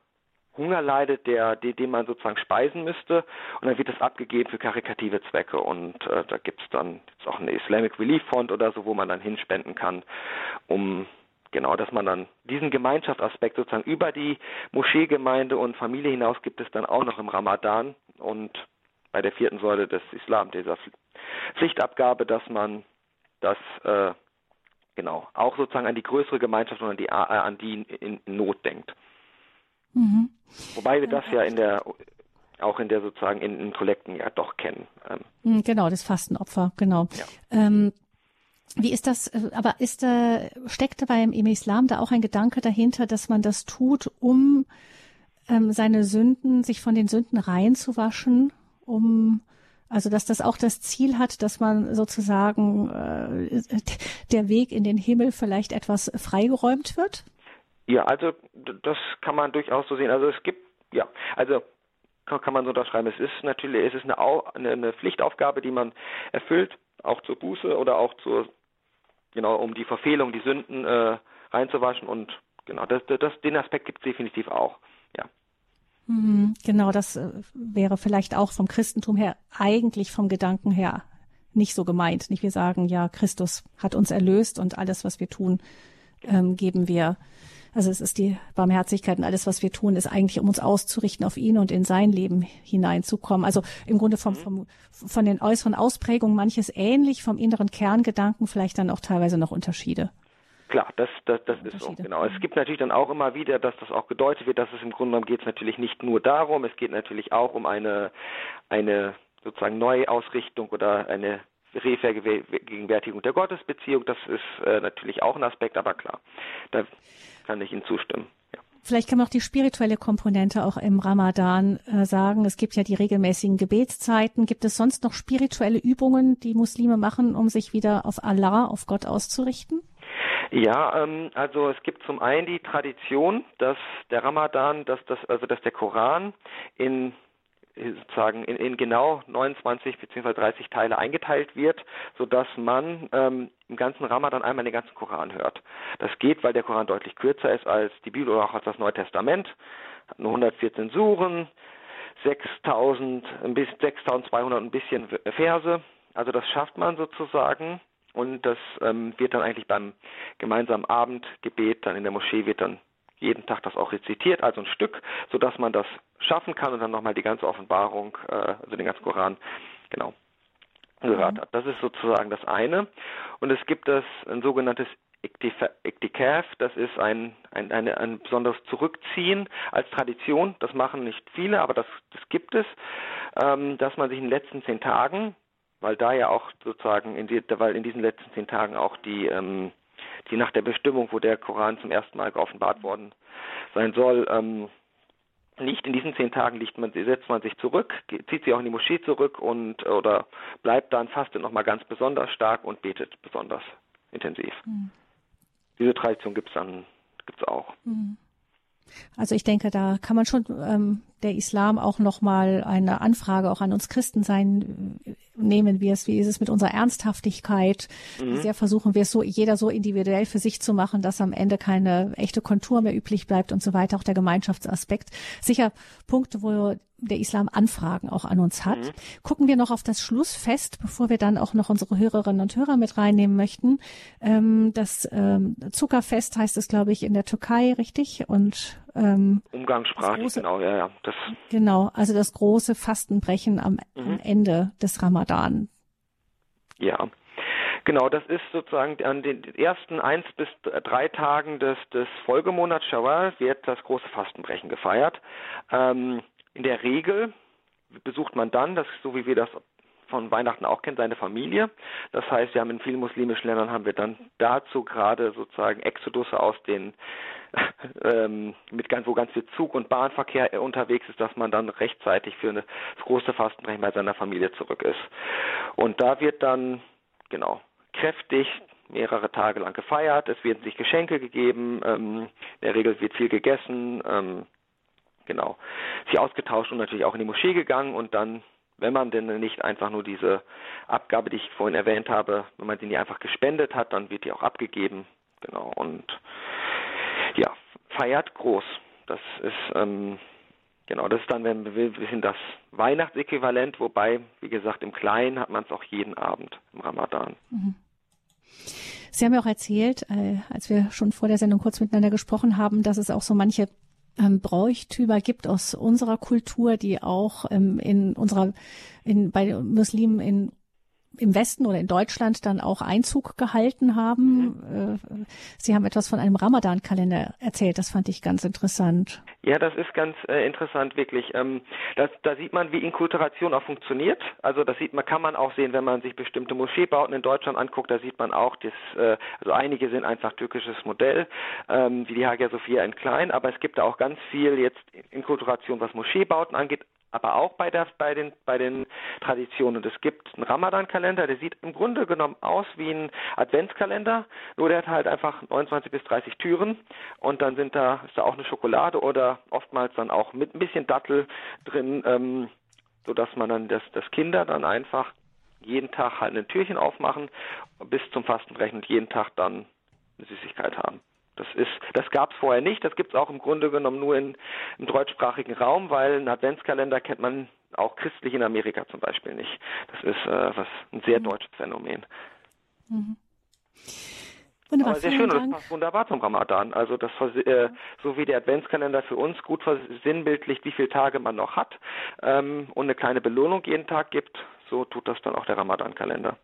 Hunger leidet, der, den, man sozusagen speisen müsste. Und dann wird das abgegeben für karikative Zwecke. Und äh, da gibt es dann jetzt auch eine Islamic Relief Fund oder so, wo man dann hinspenden kann, um genau, dass man dann diesen Gemeinschaftsaspekt sozusagen über die Moscheegemeinde und Familie hinaus gibt es dann auch noch im Ramadan und bei der vierten Säule des Islam, dieser Pflichtabgabe, dass man das äh, genau auch sozusagen an die größere Gemeinschaft und an die, äh, an die in Not denkt. Mhm. Wobei wir das ja in der auch in der sozusagen in, in Kollekten ja doch kennen. Ähm. Mhm, genau, das Fastenopfer, genau. Ja. Ähm, wie ist das, äh, aber ist da, steckt beim im Islam da auch ein Gedanke dahinter, dass man das tut, um ähm, seine Sünden, sich von den Sünden reinzuwaschen, um also dass das auch das Ziel hat, dass man sozusagen äh, der Weg in den Himmel vielleicht etwas freigeräumt wird? Ja, also das kann man durchaus so sehen. Also es gibt, ja, also kann, man so unterschreiben. Es ist natürlich, es ist eine, eine, eine Pflichtaufgabe, die man erfüllt, auch zur Buße oder auch zur, genau, um die Verfehlung, die Sünden äh, reinzuwaschen und genau, das, das, den Aspekt gibt es definitiv auch, ja. Mhm, genau, das äh, wäre vielleicht auch vom Christentum her, eigentlich vom Gedanken her nicht so gemeint. Nicht wir sagen, ja, Christus hat uns erlöst und alles, was wir tun, ähm, geben wir also es ist die Barmherzigkeit und alles, was wir tun, ist eigentlich, um uns auszurichten auf ihn und in sein Leben hineinzukommen. Also im Grunde vom, vom, von den äußeren Ausprägungen manches ähnlich, vom inneren Kerngedanken vielleicht dann auch teilweise noch Unterschiede. Klar, das, das, das ist so, genau. Es gibt natürlich dann auch immer wieder, dass das auch gedeutet wird, dass es im Grunde genommen geht es natürlich nicht nur darum, es geht natürlich auch um eine, eine sozusagen Neuausrichtung oder eine Revergegenwärtigung der Gottesbeziehung. Das ist äh, natürlich auch ein Aspekt, aber klar, da kann ich Ihnen zustimmen. Ja. Vielleicht kann man auch die spirituelle Komponente auch im Ramadan äh, sagen. Es gibt ja die regelmäßigen Gebetszeiten. Gibt es sonst noch spirituelle Übungen, die Muslime machen, um sich wieder auf Allah, auf Gott auszurichten? Ja, ähm, also es gibt zum einen die Tradition, dass der Ramadan, dass das, also dass der Koran in sozusagen in, in genau 29 bzw. 30 Teile eingeteilt wird, sodass man ähm, im ganzen Ramadan einmal den ganzen Koran hört. Das geht, weil der Koran deutlich kürzer ist als die Bibel oder auch als das Neue Testament. Hat nur 114 Suren, 6000, bis 6200 ein bisschen Verse. Also das schafft man sozusagen und das ähm, wird dann eigentlich beim gemeinsamen Abendgebet dann in der Moschee wird dann jeden Tag das auch rezitiert, also ein Stück, sodass man das schaffen kann und dann nochmal die ganze Offenbarung, äh, also den ganzen Koran, genau, gehört mhm. hat. Das ist sozusagen das eine. Und es gibt das ein sogenanntes Iktikaf, das ist ein, ein, eine, ein besonderes Zurückziehen als Tradition. Das machen nicht viele, aber das, das gibt es, ähm, dass man sich in den letzten zehn Tagen, weil da ja auch sozusagen, in die, weil in diesen letzten zehn Tagen auch die ähm, die nach der Bestimmung, wo der Koran zum ersten Mal geoffenbart worden sein soll, ähm, nicht in diesen zehn Tagen liegt man, setzt man sich zurück, zieht sich auch in die Moschee zurück und oder bleibt dann, fastet nochmal ganz besonders stark und betet besonders intensiv. Mhm. Diese Tradition gibt es dann gibt's auch. Mhm. Also ich denke, da kann man schon ähm, der Islam auch noch mal eine Anfrage auch an uns Christen sein. nehmen wir es? Wie ist es mit unserer Ernsthaftigkeit? Mhm. Wie sehr versuchen wir es so, jeder so individuell für sich zu machen, dass am Ende keine echte Kontur mehr üblich bleibt und so weiter. Auch der Gemeinschaftsaspekt. Sicher Punkte, wo der Islam Anfragen auch an uns hat. Mhm. Gucken wir noch auf das Schlussfest, bevor wir dann auch noch unsere Hörerinnen und Hörer mit reinnehmen möchten. Ähm, das ähm, Zuckerfest heißt es, glaube ich, in der Türkei, richtig? Und ähm, Umgangssprachlich, große, genau, ja, ja. Das genau, also das große Fastenbrechen am, mhm. am Ende des Ramadan. Ja. Genau, das ist sozusagen an den ersten eins bis drei Tagen des, des Folgemonats Shawwal wird das große Fastenbrechen gefeiert. Ähm, in der Regel besucht man dann, das so wie wir das von Weihnachten auch kennen, seine Familie. Das heißt, wir haben in vielen muslimischen Ländern haben wir dann dazu gerade sozusagen Exodusse aus den ähm, mit ganz, wo ganz viel Zug- und Bahnverkehr unterwegs ist, dass man dann rechtzeitig für eine, das große Fastenrecht bei seiner Familie zurück ist. Und da wird dann genau kräftig mehrere Tage lang gefeiert. Es werden sich Geschenke gegeben. Ähm, in der Regel wird viel gegessen. Ähm, genau, sie ausgetauscht und natürlich auch in die Moschee gegangen und dann, wenn man denn nicht einfach nur diese Abgabe, die ich vorhin erwähnt habe, wenn man sie nicht einfach gespendet hat, dann wird die auch abgegeben, genau, und ja, feiert groß. Das ist, ähm, genau, das ist dann, wenn ein bisschen das Weihnachtsäquivalent, wobei, wie gesagt, im Kleinen hat man es auch jeden Abend im Ramadan. Mhm. Sie haben ja auch erzählt, äh, als wir schon vor der Sendung kurz miteinander gesprochen haben, dass es auch so manche ähm, Bräuchtümer gibt aus unserer Kultur, die auch ähm, in unserer, in, bei Muslimen in im Westen oder in Deutschland dann auch Einzug gehalten haben. Mhm. Äh, Sie haben etwas von einem Ramadan-Kalender erzählt. Das fand ich ganz interessant. Ja, das ist ganz äh, interessant, wirklich. Ähm, das, da sieht man, wie Inkulturation auch funktioniert. Also das sieht man, kann man auch sehen, wenn man sich bestimmte Moscheebauten in Deutschland anguckt. Da sieht man auch, dass, äh, also einige sind einfach türkisches Modell, ähm, wie die Hagia Sophia in klein. Aber es gibt da auch ganz viel jetzt Inkulturation, was Moscheebauten angeht aber auch bei, der, bei, den, bei den Traditionen. Und es gibt einen Ramadan-Kalender, der sieht im Grunde genommen aus wie ein Adventskalender, nur der hat halt einfach 29 bis 30 Türen und dann sind da, ist da auch eine Schokolade oder oftmals dann auch mit ein bisschen Dattel drin, ähm, sodass man dann, das, das Kinder dann einfach jeden Tag halt ein Türchen aufmachen bis zum Fastenbrechen und jeden Tag dann eine Süßigkeit haben. Das ist, das gab es vorher nicht. Das gibt es auch im Grunde genommen nur in, im deutschsprachigen Raum, weil einen Adventskalender kennt man auch christlich in Amerika zum Beispiel nicht. Das ist äh, was ein sehr mhm. deutsches Phänomen. Mhm. Wunderbar, Aber sehr schön und das passt wunderbar zum Ramadan. Also das äh, so wie der Adventskalender für uns gut versinnbildlicht, wie viele Tage man noch hat ähm, und eine kleine Belohnung jeden Tag gibt, so tut das dann auch der Ramadan-Kalender.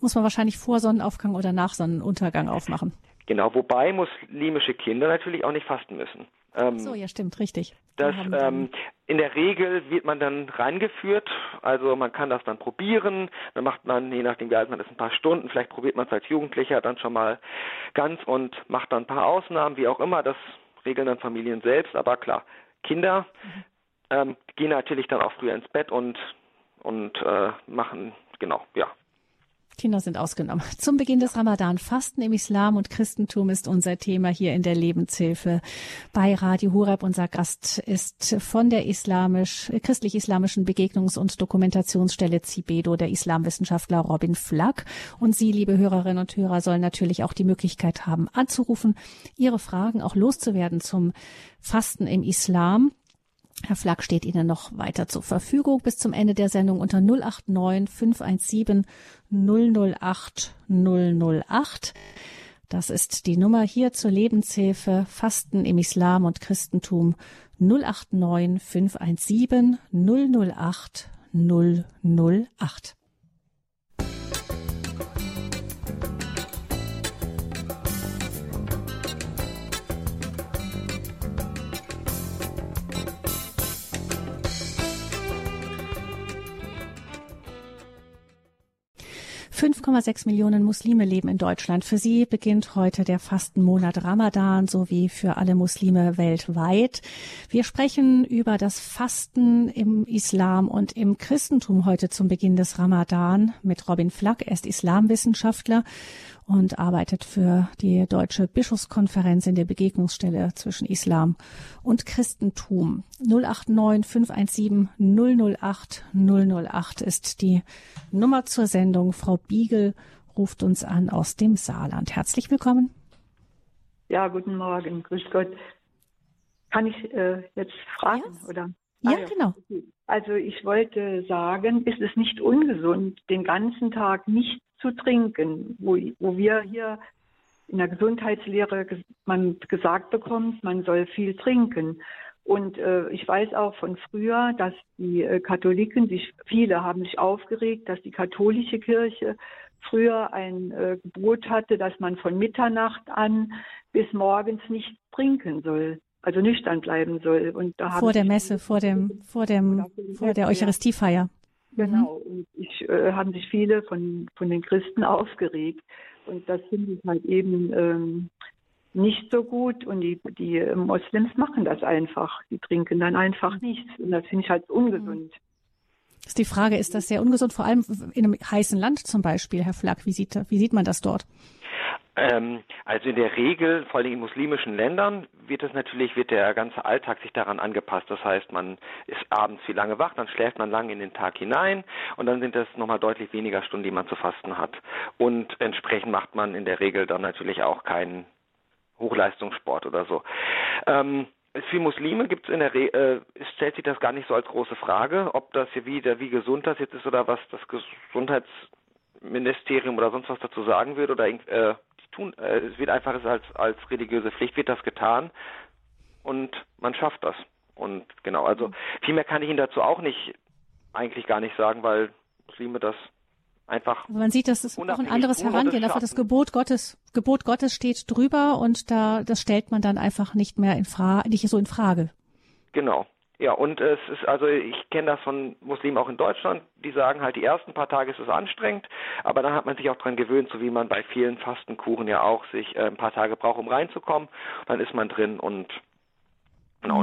Muss man wahrscheinlich vor Sonnenaufgang oder nach Sonnenuntergang aufmachen. Genau, wobei muslimische Kinder natürlich auch nicht fasten müssen. Ähm, so, ja, stimmt, richtig. Das, ähm, in der Regel wird man dann reingeführt, also man kann das dann probieren, dann macht man, je nachdem wie alt man ist, ein paar Stunden, vielleicht probiert man es als Jugendlicher dann schon mal ganz und macht dann ein paar Ausnahmen, wie auch immer, das regeln dann Familien selbst, aber klar, Kinder mhm. ähm, gehen natürlich dann auch früher ins Bett und, und äh, machen, genau, ja, Kinder sind ausgenommen. Zum Beginn des Ramadan. Fasten im Islam und Christentum ist unser Thema hier in der Lebenshilfe bei Radio Hureb. Unser Gast ist von der islamisch, christlich-islamischen Begegnungs- und Dokumentationsstelle Zibedo, der Islamwissenschaftler Robin Flack. Und Sie, liebe Hörerinnen und Hörer, sollen natürlich auch die Möglichkeit haben, anzurufen, Ihre Fragen auch loszuwerden zum Fasten im Islam. Herr Flack steht Ihnen noch weiter zur Verfügung bis zum Ende der Sendung unter 089 517 008 008. Das ist die Nummer hier zur Lebenshilfe Fasten im Islam und Christentum 089 517 008 008. 5,6 Millionen Muslime leben in Deutschland. Für sie beginnt heute der Fastenmonat Ramadan sowie für alle Muslime weltweit. Wir sprechen über das Fasten im Islam und im Christentum heute zum Beginn des Ramadan mit Robin Flack. Er ist Islamwissenschaftler und arbeitet für die Deutsche Bischofskonferenz in der Begegnungsstelle zwischen Islam und Christentum. 089 517 008 008 ist die Nummer zur Sendung. Frau Biegel ruft uns an aus dem Saarland. Herzlich willkommen. Ja, guten Morgen. Grüß Gott. Kann ich äh, jetzt fragen, yes. oder? Ja, ah, ja, genau. Also ich wollte sagen, ist es nicht ungesund, den ganzen Tag nicht zu trinken, wo, wo wir hier in der Gesundheitslehre man gesagt bekommt, man soll viel trinken. Und äh, ich weiß auch von früher, dass die äh, Katholiken sich, viele haben sich aufgeregt, dass die katholische Kirche früher ein äh, Gebot hatte, dass man von Mitternacht an bis morgens nicht trinken soll also nüchtern bleiben soll. Und da vor der Messe, vor dem, vor dem, vor der Eucharistiefeier. Genau. Und ich äh, haben sich viele von von den Christen aufgeregt. Und das finde ich halt eben ähm, nicht so gut. Und die die Moslems machen das einfach. Die trinken dann einfach nichts. Und das finde ich halt ungesund. Ist die Frage, ist das sehr ungesund, vor allem in einem heißen Land zum Beispiel, Herr Flack? Wie sieht, wie sieht man das dort? Ähm, also in der Regel, vor allem in muslimischen Ländern, wird es natürlich, wird der ganze Alltag sich daran angepasst. Das heißt, man ist abends viel lange wach, dann schläft man lang in den Tag hinein und dann sind es nochmal deutlich weniger Stunden, die man zu fasten hat. Und entsprechend macht man in der Regel dann natürlich auch keinen Hochleistungssport oder so. Ähm, für Muslime gibt es in der Re äh, stellt sich das gar nicht so als große Frage, ob das hier wieder wie gesund das jetzt ist oder was das Gesundheitsministerium oder sonst was dazu sagen wird oder äh, tun, äh, es wird einfach als, als religiöse Pflicht wird das getan und man schafft das. Und genau, also viel mehr kann ich Ihnen dazu auch nicht, eigentlich gar nicht sagen, weil Muslime das einfach. Aber man sieht, dass es auch ein anderes Herangehen. Einfach das Gebot Gottes, Gebot Gottes steht drüber und da, das stellt man dann einfach nicht mehr in Frage, nicht so in Frage. Genau. Ja, und es ist, also ich kenne das von Muslimen auch in Deutschland, die sagen halt, die ersten paar Tage ist es anstrengend, aber dann hat man sich auch dran gewöhnt, so wie man bei vielen Fastenkuchen ja auch sich äh, ein paar Tage braucht, um reinzukommen. Dann ist man drin und genau.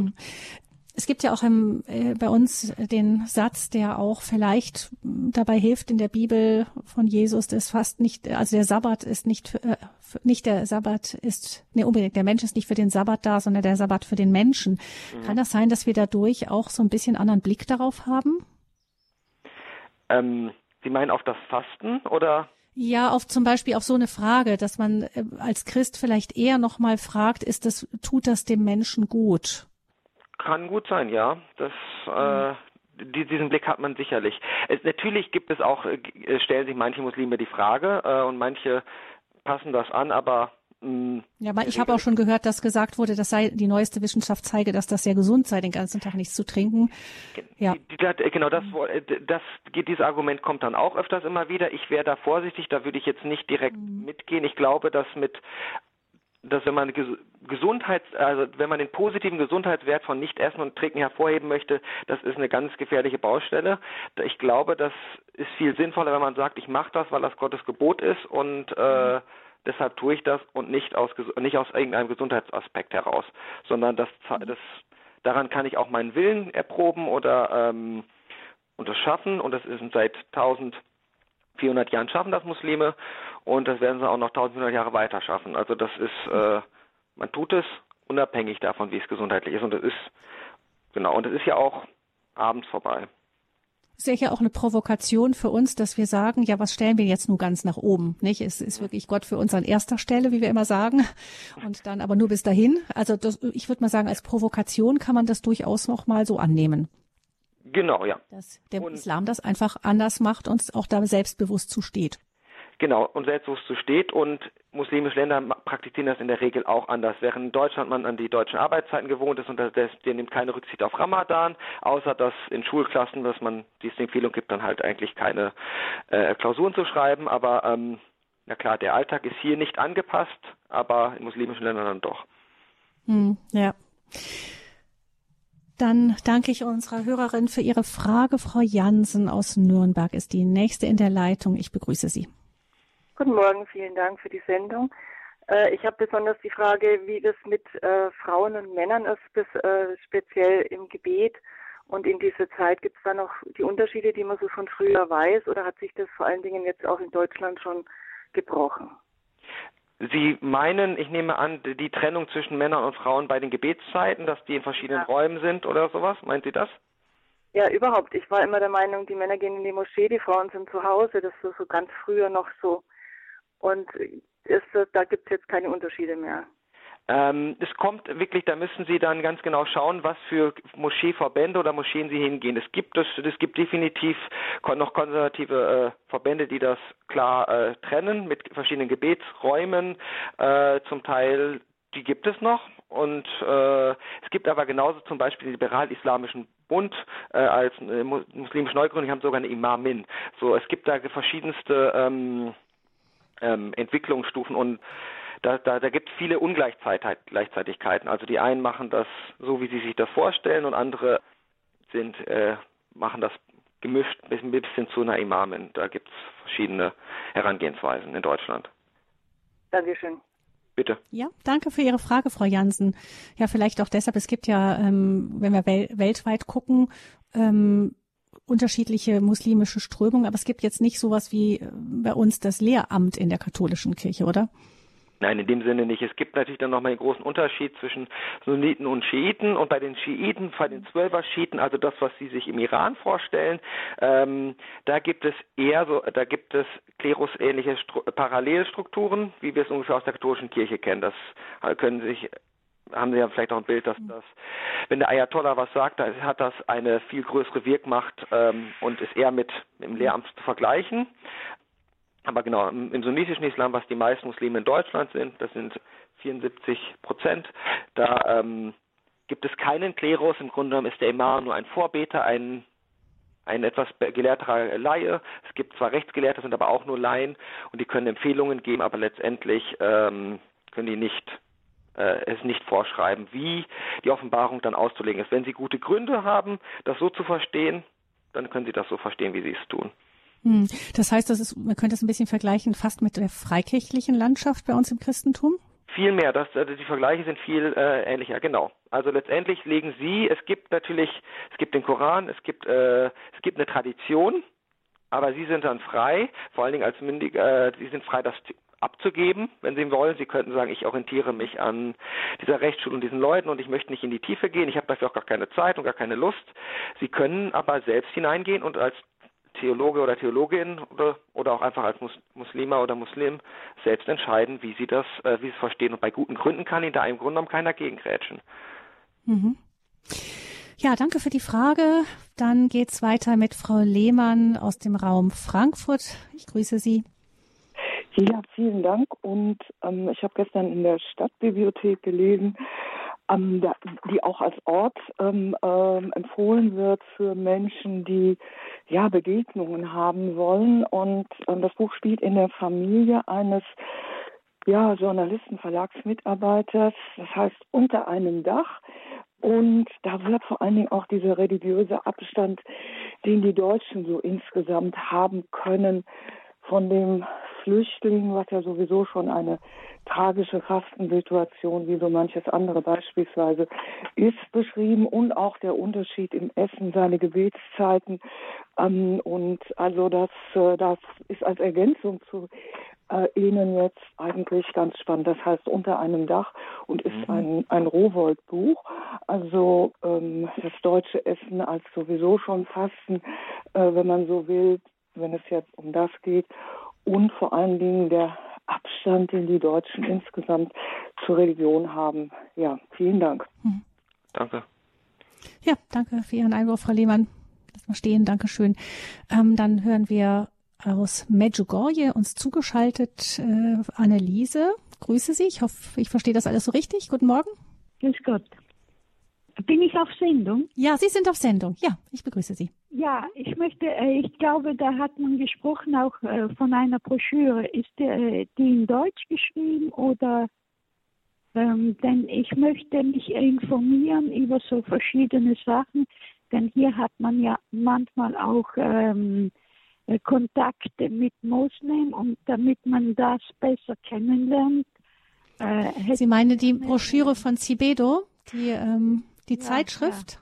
Es gibt ja auch im, äh, bei uns den Satz, der auch vielleicht dabei hilft in der Bibel von Jesus, das fast nicht, also der Sabbat ist nicht, äh, nicht der Sabbat ist, nee, unbedingt, der Mensch ist nicht für den Sabbat da, sondern der Sabbat für den Menschen. Mhm. Kann das sein, dass wir dadurch auch so ein bisschen anderen Blick darauf haben? Ähm, Sie meinen auf das Fasten oder? Ja, auf zum Beispiel auf so eine Frage, dass man äh, als Christ vielleicht eher noch mal fragt, ist das, tut das dem Menschen gut? Kann gut sein, ja. Das äh, die, diesen Blick hat man sicherlich. Es, natürlich gibt es auch, äh, stellen sich manche Muslime die Frage äh, und manche passen das an, aber mh, ja, aber ich habe auch schon gehört, dass gesagt wurde, das sei die neueste Wissenschaft zeige, dass das sehr gesund sei, den ganzen Tag nichts zu trinken. Ja. Genau, das, äh, das, dieses Argument kommt dann auch öfters immer wieder. Ich wäre da vorsichtig, da würde ich jetzt nicht direkt mhm. mitgehen. Ich glaube, dass mit dass wenn man Gesundheits, also wenn man den positiven Gesundheitswert von Nicht-Essen und Trinken hervorheben möchte, das ist eine ganz gefährliche Baustelle. Ich glaube, das ist viel sinnvoller, wenn man sagt, ich mache das, weil das Gottes Gebot ist und äh, mhm. deshalb tue ich das und nicht aus nicht aus irgendeinem Gesundheitsaspekt heraus, sondern das, das daran kann ich auch meinen Willen erproben oder ähm, und das schaffen und das ist seit 1400 Jahren schaffen das Muslime und das werden sie auch noch 1500 Jahre weiter schaffen. Also das ist, äh, man tut es unabhängig davon, wie es gesundheitlich ist und es ist, genau, und es ist ja auch abends vorbei. Das ist ja auch eine Provokation für uns, dass wir sagen, ja, was stellen wir jetzt nur ganz nach oben, nicht? Es ist wirklich Gott für uns an erster Stelle, wie wir immer sagen, und dann aber nur bis dahin. Also das, ich würde mal sagen, als Provokation kann man das durchaus noch mal so annehmen. Genau, ja. Dass der und Islam das einfach anders macht und auch da selbstbewusst zusteht. Genau, und selbstbewusst zu steht und muslimische Länder praktizieren das in der Regel auch anders. Während in Deutschland man an die deutschen Arbeitszeiten gewohnt ist und das, der nimmt keine Rücksicht auf Ramadan, außer dass in Schulklassen, dass man diese Empfehlung gibt, dann halt eigentlich keine äh, Klausuren zu schreiben. Aber ähm, na klar, der Alltag ist hier nicht angepasst, aber in muslimischen Ländern dann doch. Hm, ja. Dann danke ich unserer Hörerin für ihre Frage. Frau Jansen aus Nürnberg ist die nächste in der Leitung. Ich begrüße Sie. Guten Morgen, vielen Dank für die Sendung. Äh, ich habe besonders die Frage, wie das mit äh, Frauen und Männern ist, bis, äh, speziell im Gebet. Und in dieser Zeit gibt es da noch die Unterschiede, die man so von früher weiß, oder hat sich das vor allen Dingen jetzt auch in Deutschland schon gebrochen? Sie meinen, ich nehme an, die Trennung zwischen Männern und Frauen bei den Gebetszeiten, dass die in verschiedenen ja. Räumen sind oder sowas? Meint Sie das? Ja, überhaupt. Ich war immer der Meinung, die Männer gehen in die Moschee, die Frauen sind zu Hause. Das ist so ganz früher noch so. Und ist, da gibt es jetzt keine Unterschiede mehr. Ähm, es kommt wirklich, da müssen Sie dann ganz genau schauen, was für Moscheeverbände oder Moscheen Sie hingehen. Es gibt es, es gibt definitiv noch konservative äh, Verbände, die das klar äh, trennen mit verschiedenen Gebetsräumen, äh, zum Teil die gibt es noch und äh, es gibt aber genauso zum Beispiel den liberal-islamischen Bund äh, als äh, muslimische Neugründung, die haben sogar eine Imamin. So, es gibt da verschiedenste ähm, ähm, Entwicklungsstufen und da, da, da gibt es viele Ungleichzeitigkeiten. Also die einen machen das so, wie sie sich das vorstellen und andere sind, äh, machen das gemischt ein bisschen zu einer Imamin. Da gibt es verschiedene Herangehensweisen in Deutschland. Dankeschön. Bitte. Ja, danke für Ihre Frage, Frau Jansen. Ja, vielleicht auch deshalb, es gibt ja, ähm, wenn wir wel weltweit gucken, ähm, unterschiedliche muslimische Strömungen, aber es gibt jetzt nicht sowas wie äh, bei uns das Lehramt in der katholischen Kirche, oder? Nein, in dem Sinne nicht. Es gibt natürlich dann nochmal einen großen Unterschied zwischen Sunniten und Schiiten. Und bei den Schiiten, bei den Zwölfer-Schiiten, also das, was sie sich im Iran vorstellen, ähm, da gibt es eher so, da gibt es klerusähnliche Stru Parallelstrukturen, wie wir es ungefähr aus der katholischen Kirche kennen. Das können sich haben Sie ja vielleicht auch ein Bild, dass das, wenn der Ayatollah was sagt, dann hat das eine viel größere Wirkmacht ähm, und ist eher mit dem Lehramt zu vergleichen. Aber genau, im, im sunnitischen Islam, was die meisten Muslime in Deutschland sind, das sind 74 Prozent, da ähm, gibt es keinen Klerus. Im Grunde genommen ist der Imam nur ein Vorbeter, ein ein etwas gelehrterer Laie. Es gibt zwar Rechtsgelehrte, sind aber auch nur Laien und die können Empfehlungen geben, aber letztendlich ähm, können die nicht es nicht vorschreiben, wie die Offenbarung dann auszulegen ist. Wenn Sie gute Gründe haben, das so zu verstehen, dann können Sie das so verstehen, wie Sie es tun. Hm. Das heißt, das ist, man könnte es ein bisschen vergleichen fast mit der freikirchlichen Landschaft bei uns im Christentum? Viel mehr, das, also die Vergleiche sind viel äh, ähnlicher, genau. Also letztendlich legen Sie, es gibt natürlich, es gibt den Koran, es gibt, äh, es gibt eine Tradition, aber Sie sind dann frei, vor allen Dingen als Mündig, äh, Sie sind frei, das abzugeben, wenn Sie wollen. Sie könnten sagen, ich orientiere mich an dieser Rechtsschule und diesen Leuten und ich möchte nicht in die Tiefe gehen. Ich habe dafür auch gar keine Zeit und gar keine Lust. Sie können aber selbst hineingehen und als Theologe oder Theologin oder, oder auch einfach als Mus Muslima oder Muslim selbst entscheiden, wie sie das, äh, wie sie es verstehen. Und bei guten Gründen kann ihnen da im Grunde genommen keiner gegengrätschen. Mhm. Ja, danke für die Frage. Dann geht's weiter mit Frau Lehmann aus dem Raum Frankfurt. Ich grüße Sie. Ja, vielen Dank. Und ähm, ich habe gestern in der Stadtbibliothek gelesen, ähm, die auch als Ort ähm, ähm, empfohlen wird für Menschen, die ja Begegnungen haben wollen. Und ähm, das Buch spielt in der Familie eines ja, Journalisten, Verlagsmitarbeiters, das heißt unter einem Dach. Und da wird vor allen Dingen auch dieser religiöse Abstand, den die Deutschen so insgesamt haben können, von dem Flüchtling, was ja sowieso schon eine tragische Fastensituation, wie so manches andere beispielsweise, ist beschrieben und auch der Unterschied im Essen, seine Gebetszeiten. Ähm, und also das, äh, das ist als Ergänzung zu äh, Ihnen jetzt eigentlich ganz spannend. Das heißt unter einem Dach und ist mhm. ein, ein Rowold-Buch. Also ähm, das deutsche Essen als sowieso schon Fasten, äh, wenn man so will, wenn es jetzt um das geht und vor allen Dingen der Abstand, den die Deutschen insgesamt zur Religion haben. Ja, vielen Dank. Hm. Danke. Ja, danke für Ihren Einwurf, Frau Lehmann. Lass mal stehen, Dankeschön. Ähm, dann hören wir aus Medjugorje uns zugeschaltet äh, Anneliese. Grüße Sie. Ich hoffe, ich verstehe das alles so richtig. Guten Morgen. Grüß Gott. Bin ich auf Sendung? Ja, Sie sind auf Sendung. Ja, ich begrüße Sie. Ja, ich möchte, äh, ich glaube, da hat man gesprochen auch äh, von einer Broschüre. Ist äh, die in Deutsch geschrieben oder? Ähm, denn ich möchte mich informieren über so verschiedene Sachen, denn hier hat man ja manchmal auch ähm, Kontakte mit Moslem und damit man das besser kennenlernt. Äh, Sie meinen die Broschüre von Cibedo, die ähm, die ja, Zeitschrift?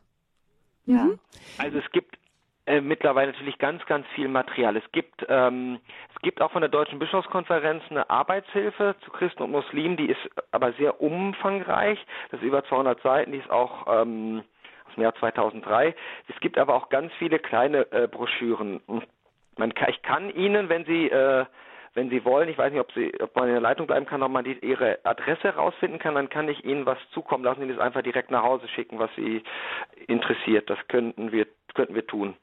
Ja. Mhm. Also es gibt Äh, mittlerweile natürlich ganz, ganz viel Material. Es gibt, ähm, es gibt auch von der Deutschen Bischofskonferenz eine Arbeitshilfe zu Christen und Muslimen, die ist aber sehr umfangreich. Das ist über 200 Seiten, die ist auch ähm, aus dem Jahr 2003. Es gibt aber auch ganz viele kleine äh, Broschüren. Man kann, ich kann Ihnen, wenn Sie äh, wenn Sie wollen, ich weiß nicht, ob, Sie, ob man in der Leitung bleiben kann, ob man die, Ihre Adresse herausfinden kann, dann kann ich Ihnen was zukommen lassen, Ihnen das einfach direkt nach Hause schicken, was Sie interessiert. Das könnten wir, könnten wir tun.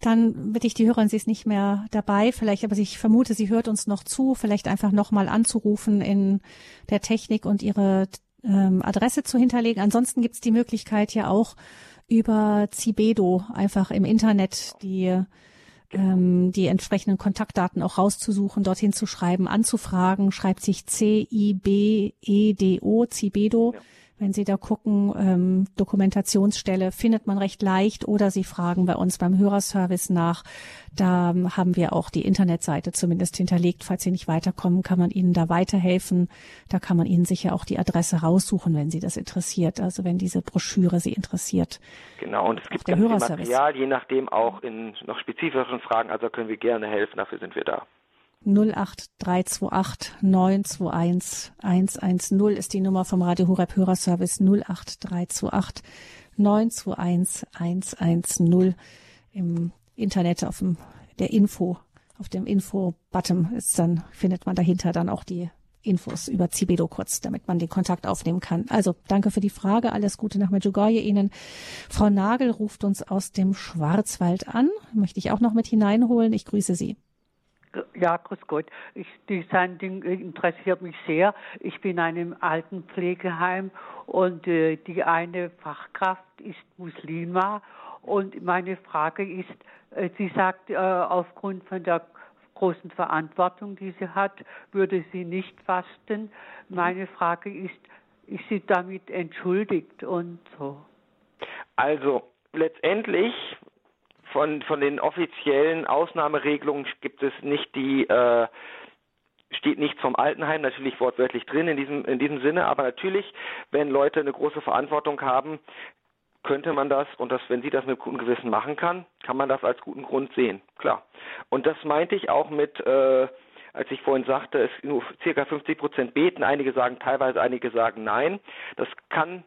Dann bitte ich die Hörerin, sie ist nicht mehr dabei, vielleicht, aber ich vermute, sie hört uns noch zu, vielleicht einfach nochmal anzurufen in der Technik und ihre ähm, Adresse zu hinterlegen. Ansonsten gibt es die Möglichkeit ja auch über Zibedo einfach im Internet die ähm, die entsprechenden Kontaktdaten auch rauszusuchen, dorthin zu schreiben, anzufragen, schreibt sich C-I-B-E-D-O, Cibedo. Ja. Wenn Sie da gucken, ähm, Dokumentationsstelle findet man recht leicht oder Sie fragen bei uns beim Hörerservice nach. Da ähm, haben wir auch die Internetseite zumindest hinterlegt. Falls Sie nicht weiterkommen, kann man Ihnen da weiterhelfen. Da kann man Ihnen sicher auch die Adresse raussuchen, wenn Sie das interessiert. Also wenn diese Broschüre Sie interessiert. Genau, und es gibt ganz viel Material, je nachdem auch in noch spezifischen Fragen. Also können wir gerne helfen. Dafür sind wir da. 08328 921 110 ist die Nummer vom Radio Horeb Hörerservice 08328 921 110 im Internet auf dem der Info auf dem Info-Button ist dann findet man dahinter dann auch die Infos über Zibedo kurz, damit man den Kontakt aufnehmen kann. Also danke für die Frage. Alles Gute nach Medjugorje Ihnen. Frau Nagel ruft uns aus dem Schwarzwald an. Möchte ich auch noch mit hineinholen. Ich grüße Sie. Ja, grüß Gott. Ich, die Sendung interessiert mich sehr. Ich bin in einem Altenpflegeheim und äh, die eine Fachkraft ist Muslima. Und meine Frage ist, äh, sie sagt, äh, aufgrund von der großen Verantwortung, die sie hat, würde sie nicht fasten. Meine Frage ist, ist sie damit entschuldigt und so? Also letztendlich von, von den offiziellen Ausnahmeregelungen gibt es nicht die, äh, steht nichts vom Altenheim natürlich wortwörtlich drin in diesem, in diesem Sinne, aber natürlich, wenn Leute eine große Verantwortung haben, könnte man das, und das, wenn sie das mit gutem Gewissen machen kann, kann man das als guten Grund sehen, klar. Und das meinte ich auch mit, äh, als ich vorhin sagte, es nur circa 50 Prozent beten, einige sagen teilweise, einige sagen nein. Das kann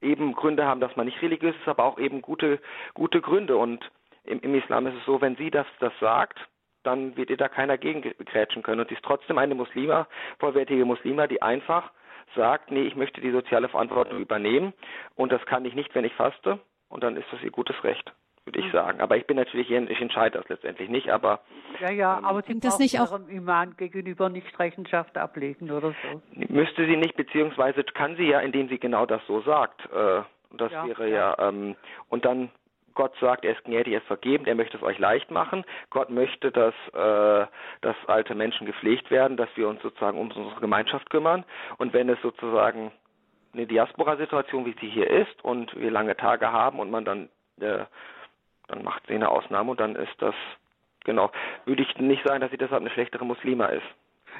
eben Gründe haben, dass man nicht religiös ist, aber auch eben gute, gute Gründe. Und im, im Islam ist es so, wenn sie das, das sagt, dann wird ihr da keiner gegengrätschen können. Und sie ist trotzdem eine Muslima, vollwertige Muslima, die einfach sagt, nee, ich möchte die soziale Verantwortung übernehmen und das kann ich nicht, wenn ich faste. Und dann ist das ihr gutes Recht würde ich sagen. Aber ich bin natürlich, ich entscheide das letztendlich nicht, aber. Ja, ja, ähm, aber Sie das nicht auch ihrem Iman gegenüber nicht Rechenschaft ablegen oder so? Müsste sie nicht, beziehungsweise kann sie ja, indem sie genau das so sagt. Äh, das ja, wäre ja, ja ähm, und dann Gott sagt, er ist gnädig, er ist vergeben, er möchte es euch leicht machen. Gott möchte, dass, äh, dass alte Menschen gepflegt werden, dass wir uns sozusagen um unsere Gemeinschaft kümmern. Und wenn es sozusagen eine Diaspora-Situation, wie sie hier ist, und wir lange Tage haben und man dann äh, dann macht sie eine Ausnahme und dann ist das, genau, würde ich nicht sagen, dass sie deshalb eine schlechtere Muslima ist.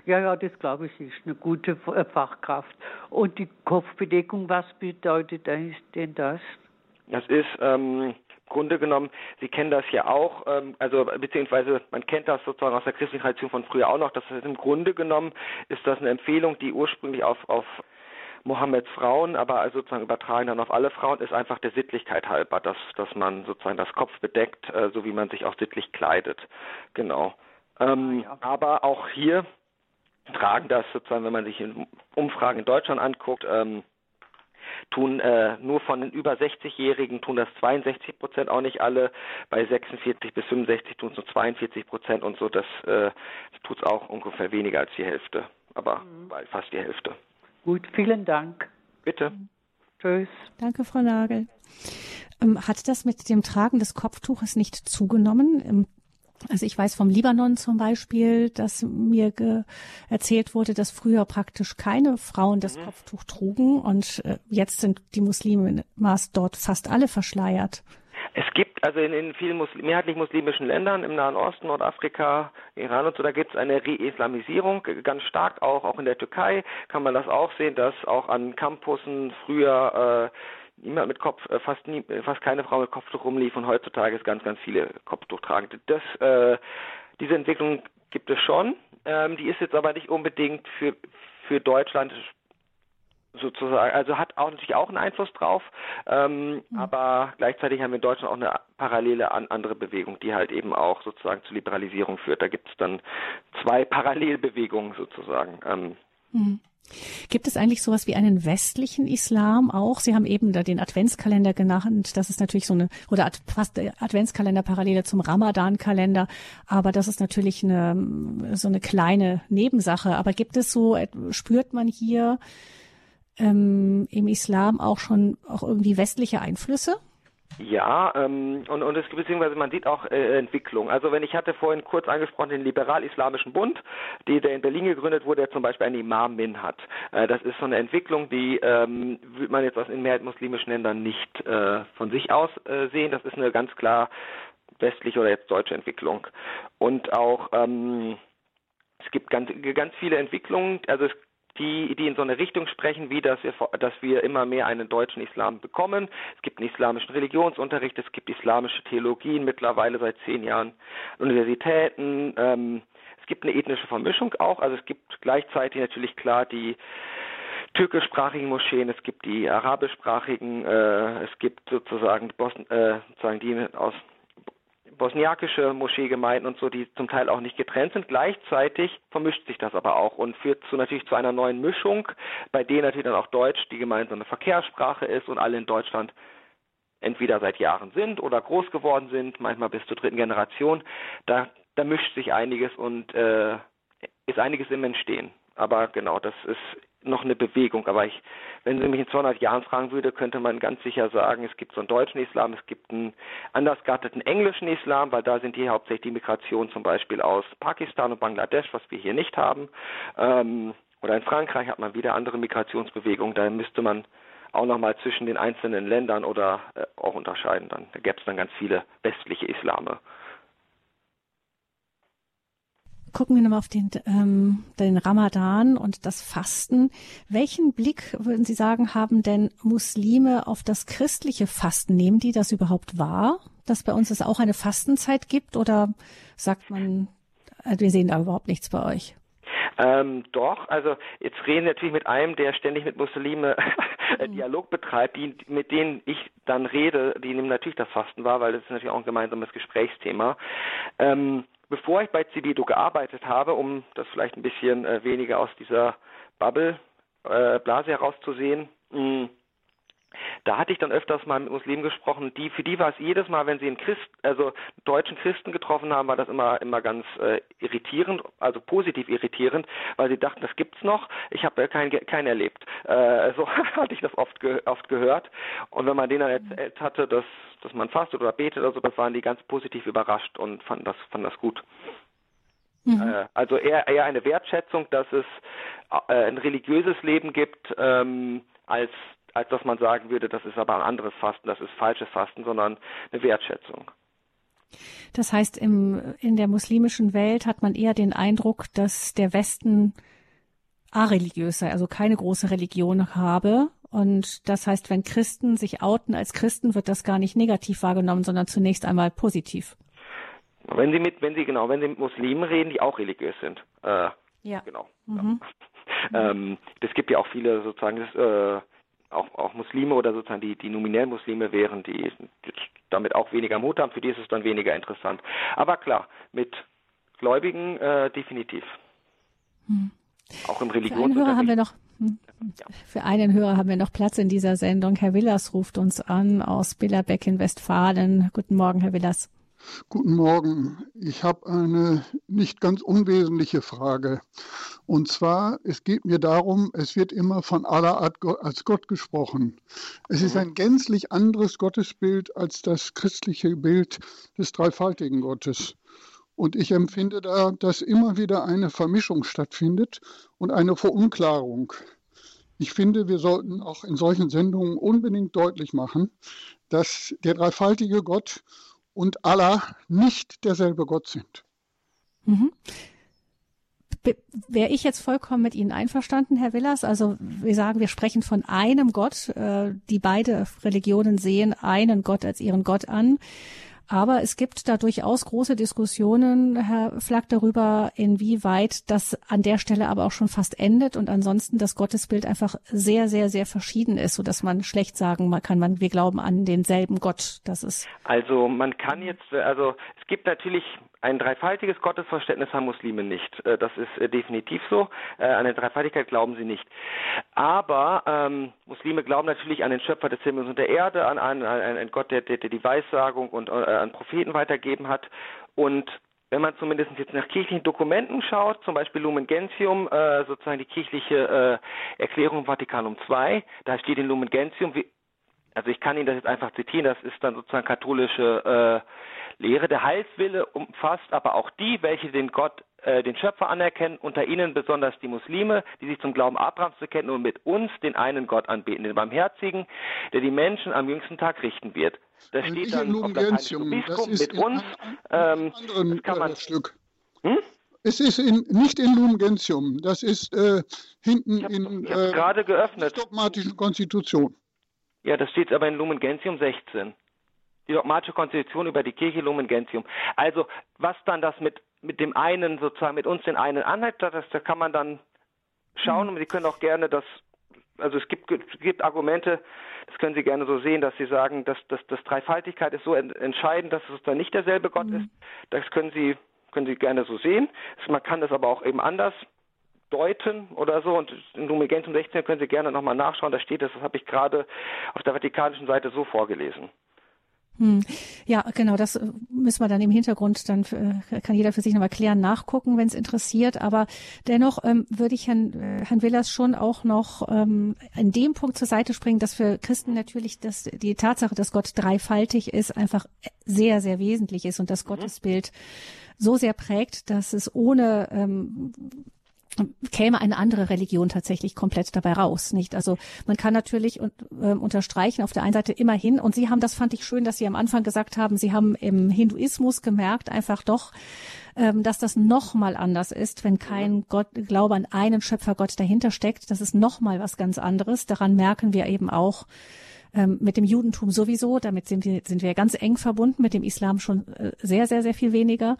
Ja, ja, das glaube ich, ist eine gute äh, Fachkraft. Und die Kopfbedeckung, was bedeutet denn das? Das ist ähm, im Grunde genommen, Sie kennen das ja auch, ähm, also beziehungsweise man kennt das sozusagen aus der christlichen Tradition von früher auch noch, das ist im Grunde genommen ist das eine Empfehlung, die ursprünglich auf, auf Mohammeds Frauen, aber also sozusagen übertragen dann auf alle Frauen, ist einfach der Sittlichkeit halber, dass, dass man sozusagen das Kopf bedeckt, äh, so wie man sich auch sittlich kleidet. Genau. Ähm, ja. Aber auch hier tragen das sozusagen, wenn man sich in Umfragen in Deutschland anguckt, ähm, tun äh, nur von den über 60-Jährigen tun das 62 Prozent, auch nicht alle. Bei 46 bis 65 tun es nur 42 Prozent und so. Das, äh, tut es auch ungefähr weniger als die Hälfte, aber mhm. fast die Hälfte. Gut, vielen Dank. Bitte. Tschüss. Danke, Frau Nagel. Ähm, hat das mit dem Tragen des Kopftuches nicht zugenommen? Ähm, also ich weiß vom Libanon zum Beispiel, dass mir erzählt wurde, dass früher praktisch keine Frauen das mhm. Kopftuch trugen und äh, jetzt sind die Muslime dort fast alle verschleiert. Es gibt also in, in vielen Muslim, mehrheitlich muslimischen Ländern im Nahen Osten, Nordafrika, Iran und so, da gibt es eine Re-Islamisierung, ganz stark auch, auch in der Türkei kann man das auch sehen, dass auch an Campussen früher äh, niemand mit Kopf, äh, fast nie, äh, fast keine Frau mit Kopftuch rumlief und heutzutage ist ganz, ganz viele Kopftuch tragen. Das, äh, diese Entwicklung gibt es schon. Ähm, die ist jetzt aber nicht unbedingt für für Deutschland sozusagen, also hat auch natürlich auch einen Einfluss drauf, ähm, mhm. aber gleichzeitig haben wir in Deutschland auch eine parallele an, andere Bewegung, die halt eben auch sozusagen zur Liberalisierung führt. Da gibt es dann zwei Parallelbewegungen sozusagen. Ähm, mhm. Gibt es eigentlich sowas wie einen westlichen Islam auch? Sie haben eben da den Adventskalender genannt. Das ist natürlich so eine, oder fast Adventskalender parallele zum Ramadan-Kalender. Aber das ist natürlich eine, so eine kleine Nebensache. Aber gibt es so, spürt man hier ähm, im Islam auch schon auch irgendwie westliche Einflüsse? Ja, ähm, und, und es beziehungsweise man sieht auch äh, Entwicklung. Also wenn ich hatte vorhin kurz angesprochen den liberal-islamischen Bund, die, der in Berlin gegründet wurde, der zum Beispiel einen Imam Min hat. Äh, das ist so eine Entwicklung, die ähm, würde man jetzt aus in mehrheit muslimischen Ländern nicht äh, von sich aus äh, sehen. Das ist eine ganz klar westliche oder jetzt deutsche Entwicklung. Und auch ähm, es gibt ganz, ganz viele Entwicklungen, also es die, die in so eine Richtung sprechen, wie dass wir, dass wir immer mehr einen deutschen Islam bekommen. Es gibt einen islamischen Religionsunterricht, es gibt islamische Theologien mittlerweile seit zehn Jahren, Universitäten. Ähm, es gibt eine ethnische Vermischung auch, also es gibt gleichzeitig natürlich klar die türkischsprachigen Moscheen, es gibt die arabischsprachigen, äh, es gibt sozusagen, Bosn äh, sozusagen die aus bosniakische Moscheegemeinden und so, die zum Teil auch nicht getrennt sind. Gleichzeitig vermischt sich das aber auch und führt zu natürlich zu einer neuen Mischung, bei der natürlich dann auch Deutsch die gemeinsame Verkehrssprache ist und alle in Deutschland entweder seit Jahren sind oder groß geworden sind, manchmal bis zur dritten Generation. Da, da mischt sich einiges und äh, ist einiges im Entstehen. Aber genau, das ist noch eine Bewegung. Aber ich, wenn Sie mich in 200 Jahren fragen würde, könnte man ganz sicher sagen, es gibt so einen deutschen Islam, es gibt einen anders gearteten englischen Islam, weil da sind hier hauptsächlich die Migration zum Beispiel aus Pakistan und Bangladesch, was wir hier nicht haben. Ähm, oder in Frankreich hat man wieder andere Migrationsbewegungen. Da müsste man auch nochmal zwischen den einzelnen Ländern oder äh, auch unterscheiden. Dann da gäbe es dann ganz viele westliche Islame. Gucken wir nochmal auf den, ähm, den Ramadan und das Fasten. Welchen Blick, würden Sie sagen, haben denn Muslime auf das christliche Fasten? Nehmen die das überhaupt wahr, dass bei uns es auch eine Fastenzeit gibt? Oder sagt man, äh, wir sehen da überhaupt nichts bei euch? Ähm, doch, also jetzt reden wir natürlich mit einem, der ständig mit Muslime mhm. Dialog betreibt, die, mit denen ich dann rede, die nehmen natürlich das Fasten wahr, weil das ist natürlich auch ein gemeinsames Gesprächsthema. Ähm, bevor ich bei Civido gearbeitet habe, um das vielleicht ein bisschen äh, weniger aus dieser Bubble, äh, Blase herauszusehen, mh, hm, da hatte ich dann öfters mal mit Muslimen gesprochen, die für die war es jedes Mal, wenn sie einen Christ, also deutschen Christen getroffen haben, war das immer immer ganz äh, irritierend, also positiv irritierend, weil sie dachten, das gibt's noch. Ich habe äh, keinen keinen erlebt. Äh, so hatte ich das oft ge oft gehört. Und wenn man denen dann erzählt hatte, dass dass man fastet oder betet oder so, das waren die ganz positiv überrascht und fanden das fanden das gut. Mhm. Äh, also eher eher eine Wertschätzung, dass es äh, ein religiöses Leben gibt ähm, als als dass man sagen würde, das ist aber ein anderes Fasten, das ist falsches Fasten, sondern eine Wertschätzung. Das heißt, im, in der muslimischen Welt hat man eher den Eindruck, dass der Westen areligiös sei, also keine große Religion habe. Und das heißt, wenn Christen sich outen als Christen, wird das gar nicht negativ wahrgenommen, sondern zunächst einmal positiv. Wenn Sie mit, wenn Sie genau, wenn Sie mit Muslimen reden, die auch religiös sind. Äh, ja. Genau. Mhm. Ja. Ähm, es gibt ja auch viele sozusagen das, äh, auch, auch Muslime oder sozusagen die, die nominell Muslime wären, die damit auch weniger Mut haben, für die ist es dann weniger interessant. Aber klar, mit Gläubigen äh, definitiv. Hm. Auch im Religionsunterricht. haben wir noch hm. Für einen Hörer haben wir noch Platz in dieser Sendung. Herr Willers ruft uns an aus Billerbeck in Westfalen. Guten Morgen, Herr Willers. Guten Morgen. Ich habe eine nicht ganz unwesentliche Frage. Und zwar, es geht mir darum, es wird immer von aller Art als Gott gesprochen. Es ist ein gänzlich anderes Gottesbild als das christliche Bild des dreifaltigen Gottes. Und ich empfinde da, dass immer wieder eine Vermischung stattfindet und eine Verunklarung. Ich finde, wir sollten auch in solchen Sendungen unbedingt deutlich machen, dass der dreifaltige Gott und Allah nicht derselbe Gott sind. Mhm. wäre ich jetzt vollkommen mit Ihnen einverstanden, Herr Willers. Also wir sagen, wir sprechen von einem Gott. Äh, die beide Religionen sehen einen Gott als ihren Gott an. Aber es gibt da durchaus große Diskussionen, Herr Flack, darüber, inwieweit das an der Stelle aber auch schon fast endet und ansonsten das Gottesbild einfach sehr, sehr, sehr verschieden ist, sodass man schlecht sagen kann, man, wir glauben an denselben Gott. Das ist. Also man kann jetzt, also es gibt natürlich ein dreifaltiges Gottesverständnis haben Muslime nicht. Äh, das ist äh, definitiv so. Äh, an eine Dreifaltigkeit glauben sie nicht. Aber ähm, Muslime glauben natürlich an den Schöpfer des Himmels und der Erde, an, an, an einen Gott, der, der, der die Weissagung und äh, an Propheten weitergeben hat. Und wenn man zumindest jetzt nach kirchlichen Dokumenten schaut, zum Beispiel Lumen Gentium, äh, sozusagen die kirchliche äh, Erklärung Vatikanum II, da steht in Lumen Gentium, wie, also ich kann Ihnen das jetzt einfach zitieren, das ist dann sozusagen katholische äh, Lehre der Heilswille umfasst aber auch die, welche den Gott, äh, den Schöpfer anerkennen, unter ihnen besonders die Muslime, die sich zum Glauben Abrahams bekennen und mit uns den einen Gott anbeten, den Barmherzigen, der die Menschen am jüngsten Tag richten wird. Da also steht dann auf der Bistum mit uns. Ähm, das kann man, Stück. Hm? Es ist in, nicht in Lumen Gentium, das ist äh, hinten hab, in äh, gerade geöffnet. der dogmatischen Konstitution. Ja, das steht aber in Lumen Gentium 16 die dogmatische Konstitution über die Kirche Lumen Gentium. Also was dann das mit mit dem einen sozusagen mit uns den einen anhat, das, da kann man dann schauen mhm. und Sie können auch gerne das also es gibt, es gibt Argumente, das können Sie gerne so sehen, dass Sie sagen, dass, dass, dass Dreifaltigkeit ist so entscheidend, dass es dann nicht derselbe Gott mhm. ist. Das können Sie, können Sie gerne so sehen. Man kann das aber auch eben anders deuten oder so. Und in Lumen Gentium 16 können Sie gerne nochmal nachschauen. Da steht das, das habe ich gerade auf der vatikanischen Seite so vorgelesen. Hm. Ja, genau, das äh, müssen wir dann im Hintergrund, dann äh, kann jeder für sich nochmal klären, nachgucken, wenn es interessiert. Aber dennoch ähm, würde ich Herrn, äh, Herrn Willers schon auch noch ähm, in dem Punkt zur Seite springen, dass für Christen natürlich dass die Tatsache, dass Gott dreifaltig ist, einfach sehr, sehr wesentlich ist und das mhm. Gottesbild so sehr prägt, dass es ohne ähm, käme eine andere Religion tatsächlich komplett dabei raus, nicht? Also man kann natürlich äh, unterstreichen auf der einen Seite immerhin und Sie haben, das fand ich schön, dass Sie am Anfang gesagt haben, Sie haben im Hinduismus gemerkt, einfach doch, ähm, dass das noch mal anders ist, wenn kein Gott, Glaube an einen Schöpfergott dahinter steckt. Das ist noch mal was ganz anderes. Daran merken wir eben auch, ähm, mit dem Judentum sowieso, damit sind wir, sind wir ganz eng verbunden, mit dem Islam schon äh, sehr, sehr, sehr viel weniger.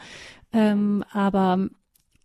Ähm, aber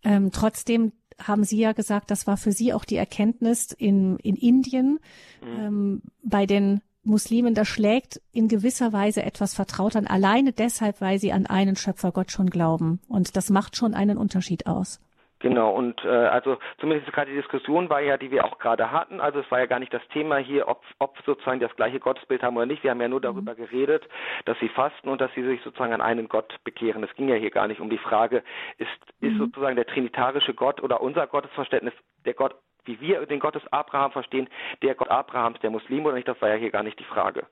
ähm, trotzdem haben Sie ja gesagt, das war für Sie auch die Erkenntnis in, in Indien mhm. ähm, bei den Muslimen, da schlägt in gewisser Weise etwas vertraut an, alleine deshalb, weil sie an einen Schöpfergott schon glauben. Und das macht schon einen Unterschied aus. Genau, und äh, also zumindest gerade die Diskussion war ja, die wir auch gerade hatten, also es war ja gar nicht das Thema hier, ob, ob sozusagen das gleiche Gottesbild haben oder nicht. Wir haben ja nur mhm. darüber mhm. geredet, dass sie fasten und dass sie sich sozusagen an einen Gott bekehren. Es ging ja hier gar nicht um die Frage, ist, mhm. ist sozusagen der trinitarische Gott oder unser Gottesverständnis der Gott, wie wir den Gott des Abraham verstehen, der Gott Abrahams, der Muslim oder nicht, das war ja hier gar nicht die Frage.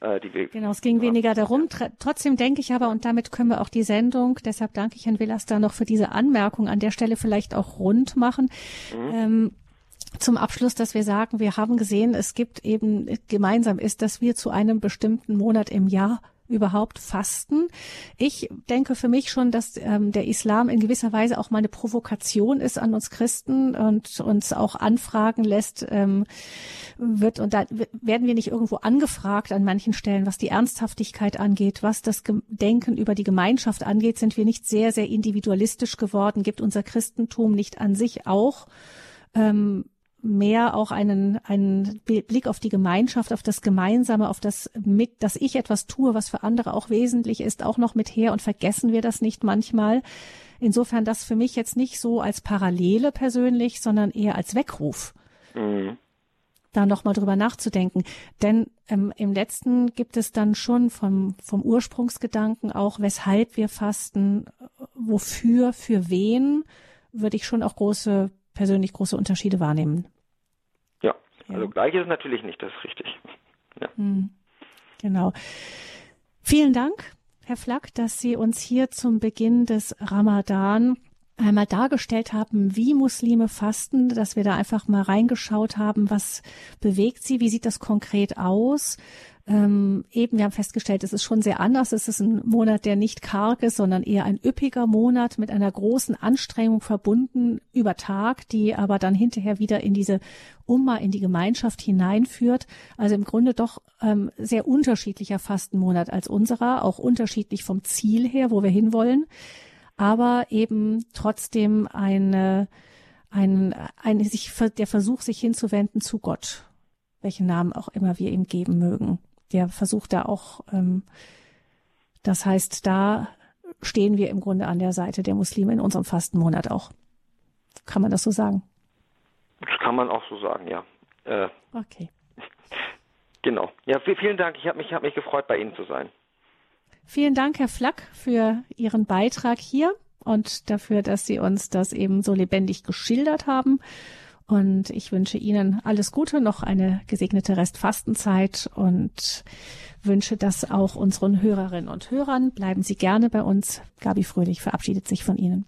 Äh, genau, es ging weniger darum. Trotzdem denke ich aber, und damit können wir auch die Sendung, deshalb danke ich Herrn Willers da noch für diese Anmerkung an der Stelle vielleicht auch rund machen. Mhm. Ähm, zum Abschluss, dass wir sagen, wir haben gesehen, es gibt eben gemeinsam ist, dass wir zu einem bestimmten Monat im Jahr überhaupt fasten. Ich denke für mich schon, dass ähm, der Islam in gewisser Weise auch mal eine Provokation ist an uns Christen und uns auch anfragen lässt, ähm, wird und da werden wir nicht irgendwo angefragt an manchen Stellen, was die Ernsthaftigkeit angeht, was das Denken über die Gemeinschaft angeht, sind wir nicht sehr, sehr individualistisch geworden, gibt unser Christentum nicht an sich auch ähm, mehr auch einen, einen Blick auf die Gemeinschaft, auf das Gemeinsame, auf das mit, dass ich etwas tue, was für andere auch wesentlich ist, auch noch mit her und vergessen wir das nicht manchmal. Insofern das für mich jetzt nicht so als Parallele persönlich, sondern eher als Weckruf. Mhm. Da nochmal drüber nachzudenken. Denn ähm, im letzten gibt es dann schon vom, vom Ursprungsgedanken auch, weshalb wir fasten, wofür, für wen, würde ich schon auch große persönlich große Unterschiede wahrnehmen. Ja, also ja. gleich ist es natürlich nicht, das ist richtig. Ja. Hm, genau. Vielen Dank, Herr Flack, dass Sie uns hier zum Beginn des Ramadan einmal dargestellt haben, wie Muslime fasten, dass wir da einfach mal reingeschaut haben, was bewegt sie, wie sieht das konkret aus. Ähm, eben, wir haben festgestellt, es ist schon sehr anders. Es ist ein Monat, der nicht karg ist, sondern eher ein üppiger Monat mit einer großen Anstrengung verbunden über Tag, die aber dann hinterher wieder in diese Umma, in die Gemeinschaft hineinführt. Also im Grunde doch ähm, sehr unterschiedlicher Fastenmonat als unserer, auch unterschiedlich vom Ziel her, wo wir hinwollen aber eben trotzdem eine, ein, ein, sich, der Versuch, sich hinzuwenden zu Gott, welchen Namen auch immer wir ihm geben mögen. Der versucht da auch, ähm, das heißt, da stehen wir im Grunde an der Seite der Muslime in unserem Fastenmonat auch. Kann man das so sagen? Das kann man auch so sagen, ja. Äh, okay. Genau. Ja, vielen Dank. Ich habe mich, hab mich gefreut, bei Ihnen zu sein. Vielen Dank, Herr Flack, für Ihren Beitrag hier und dafür, dass Sie uns das eben so lebendig geschildert haben. Und ich wünsche Ihnen alles Gute, noch eine gesegnete Restfastenzeit und wünsche das auch unseren Hörerinnen und Hörern. Bleiben Sie gerne bei uns. Gabi Fröhlich verabschiedet sich von Ihnen.